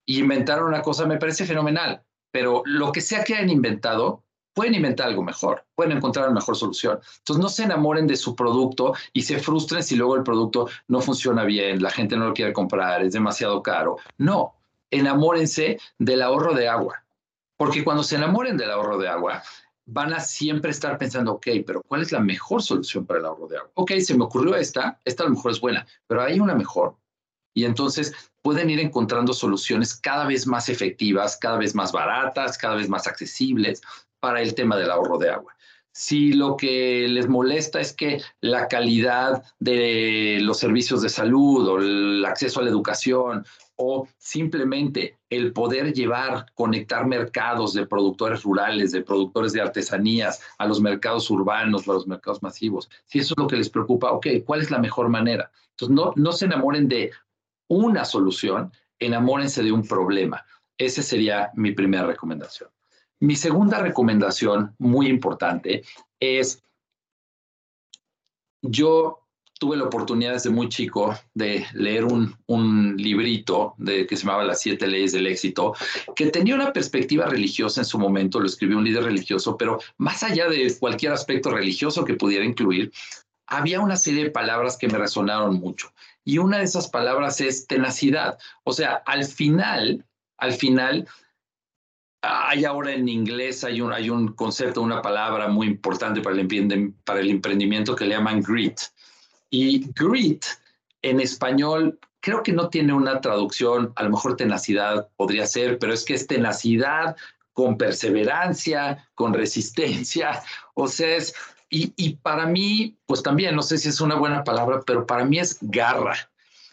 inventaron una cosa, me parece fenomenal, pero lo que sea que hayan inventado, pueden inventar algo mejor, pueden encontrar una mejor solución. Entonces no se enamoren de su producto y se frustren si luego el producto no funciona bien, la gente no lo quiere comprar, es demasiado caro. No, enamórense del ahorro de agua, porque cuando se enamoren del ahorro de agua, van a siempre estar pensando, ok, pero ¿cuál es la mejor solución para el ahorro de agua? Ok, se me ocurrió esta, esta a lo mejor es buena, pero hay una mejor. Y entonces pueden ir encontrando soluciones cada vez más efectivas, cada vez más baratas, cada vez más accesibles para el tema del ahorro de agua. Si lo que les molesta es que la calidad de los servicios de salud o el acceso a la educación o simplemente el poder llevar, conectar mercados de productores rurales, de productores de artesanías a los mercados urbanos o a los mercados masivos, si eso es lo que les preocupa, ok, ¿cuál es la mejor manera? Entonces, no, no se enamoren de una solución, enamórense de un problema. Esa sería mi primera recomendación. Mi segunda recomendación, muy importante, es, yo tuve la oportunidad desde muy chico de leer un, un, librito de, que se llamaba Las siete leyes del éxito, que tenía una perspectiva religiosa en su momento, lo escribió un líder religioso, pero más allá de cualquier aspecto religioso que pudiera incluir, había una serie de palabras que me resonaron mucho. Y una de esas palabras es tenacidad. O sea, al final, al final, hay ahora en inglés, hay un, hay un concepto, una palabra muy importante para el, para el emprendimiento que le llaman grit. Y grit en español creo que no tiene una traducción, a lo mejor tenacidad podría ser, pero es que es tenacidad con perseverancia, con resistencia, o sea, es y, para mí, pues también, no sé si es una buena palabra, pero para mí es garra.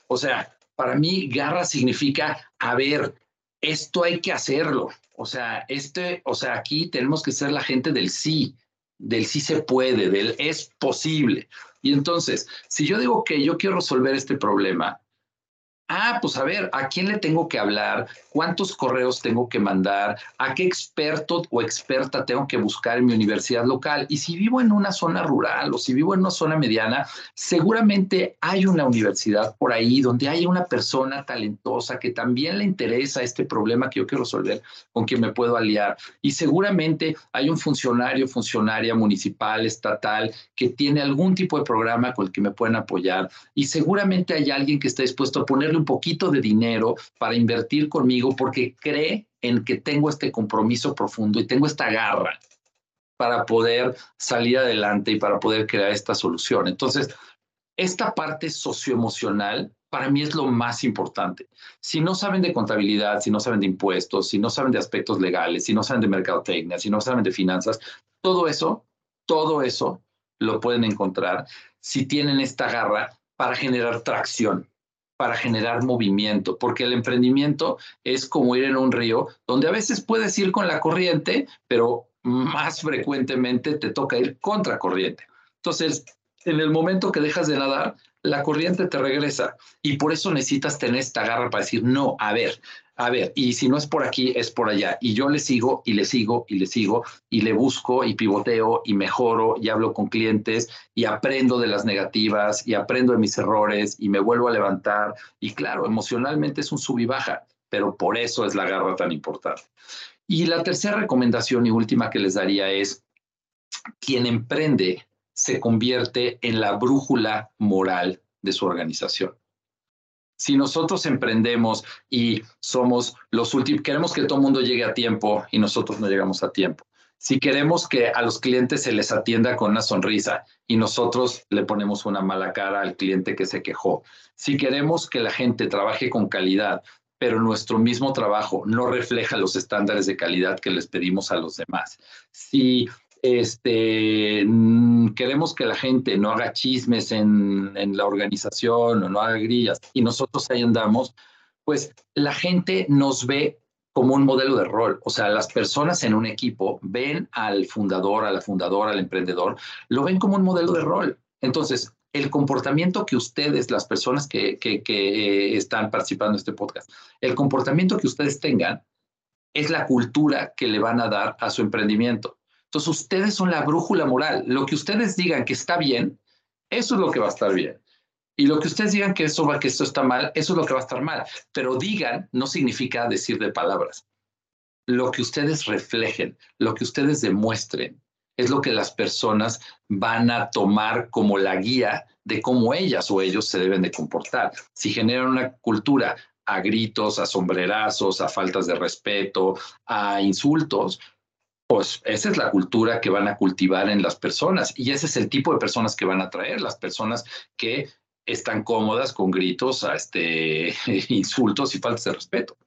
O sea, para mí garra significa, a ver, esto hay que hacerlo. O sea, este, o sea, aquí tenemos que ser la gente del sí, del sí se puede, del es posible. Y entonces, si yo digo que yo quiero resolver este problema, Ah, pues a ver, ¿a quién le tengo que hablar? ¿Cuántos correos tengo que mandar? ¿A qué experto o experta tengo que buscar en mi universidad local? Y si vivo en una zona rural o si vivo en una zona mediana, seguramente hay una universidad por ahí donde hay una persona talentosa que también le interesa este problema que yo quiero resolver, con quien me puedo aliar. Y seguramente hay un funcionario, funcionaria municipal, estatal, que tiene algún tipo de programa con el que me pueden apoyar. Y seguramente hay alguien que está dispuesto a ponerle un poquito de dinero para invertir conmigo porque cree en que tengo este compromiso profundo y tengo esta garra para poder salir adelante y para poder crear esta solución. Entonces, esta parte socioemocional para mí es lo más importante. Si no saben de contabilidad, si no saben de impuestos, si no saben de aspectos legales, si no saben de mercadotecnia, si no saben de finanzas, todo eso, todo eso lo pueden encontrar si tienen esta garra para generar tracción, para generar movimiento, porque el emprendimiento es como ir en un río donde a veces puedes ir con la corriente, pero más frecuentemente te toca ir contra corriente. Entonces, en el momento que dejas de nadar, la corriente te regresa y por eso necesitas tener esta garra para decir, no, a ver, a ver, y si no es por aquí, es por allá. Y yo le sigo y le sigo y le sigo y le busco y pivoteo y mejoro y hablo con clientes y aprendo de las negativas y aprendo de mis errores y me vuelvo a levantar. Y claro, emocionalmente es un sub y baja, pero por eso es la garra tan importante. Y la tercera recomendación y última que les daría es, quien emprende se convierte en la brújula moral de su organización. Si nosotros emprendemos y somos los últimos, queremos que todo el mundo llegue a tiempo y nosotros no llegamos a tiempo. Si queremos que a los clientes se les atienda con una sonrisa y nosotros le ponemos una mala cara al cliente que se quejó. Si queremos que la gente trabaje con calidad, pero nuestro mismo trabajo no refleja los estándares de calidad que les pedimos a los demás. Si este, mm, queremos que la gente no haga chismes en, en, la organización o no haga grillas y nosotros ahí andamos, pues la gente nos ve como un modelo de rol. O sea, las personas en un equipo ven al fundador, a la fundadora, al emprendedor, lo ven como un modelo de rol. Entonces, el comportamiento que ustedes, las personas que, que, que están participando en este podcast, el comportamiento que ustedes tengan es la cultura que le van a dar a su emprendimiento. Ustedes son la brújula moral. Lo que ustedes digan que está bien, eso es lo que va a estar bien. Y lo que ustedes digan que eso va, que esto está mal, eso es lo que va a estar mal. Pero digan no significa decir de palabras. Lo que ustedes reflejen, lo que ustedes demuestren, es lo que las personas van a tomar como la guía de cómo ellas o ellos se deben de comportar. Si generan una cultura a gritos, a sombrerazos, a faltas de respeto, a insultos, pues esa es la cultura que van a cultivar en las personas y ese es el tipo de personas que van a traer, las personas que están cómodas con gritos, este, *laughs* insultos y faltas de respeto.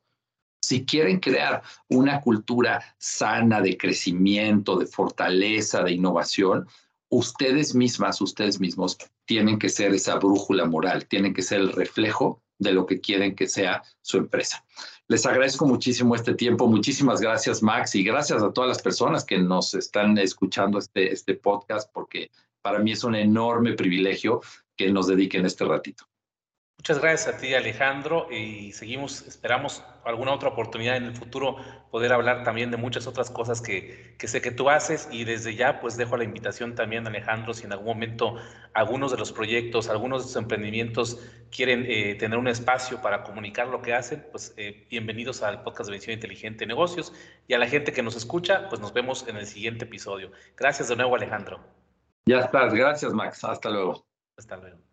Si quieren crear una cultura sana de crecimiento, de fortaleza, de innovación, ustedes mismas, ustedes mismos tienen que ser esa brújula moral, tienen que ser el reflejo de lo que quieren que sea su empresa. Les agradezco muchísimo este tiempo. Muchísimas gracias, Max, y gracias a todas las personas que nos están escuchando este, este podcast, porque para mí es un enorme privilegio que nos dediquen este ratito. Muchas gracias a ti, Alejandro, y seguimos, esperamos alguna otra oportunidad en el futuro poder hablar también de muchas otras cosas que, que, sé que tú haces y desde ya pues dejo la invitación también, Alejandro, si en algún momento algunos de los proyectos, algunos de los emprendimientos quieren eh, tener un espacio para comunicar lo que hacen, pues eh, bienvenidos al podcast de Visión Inteligente de Negocios y a la gente que nos escucha, pues nos vemos en el siguiente episodio. Gracias de nuevo, Alejandro. Ya estás, gracias, Max. Hasta luego. Hasta luego.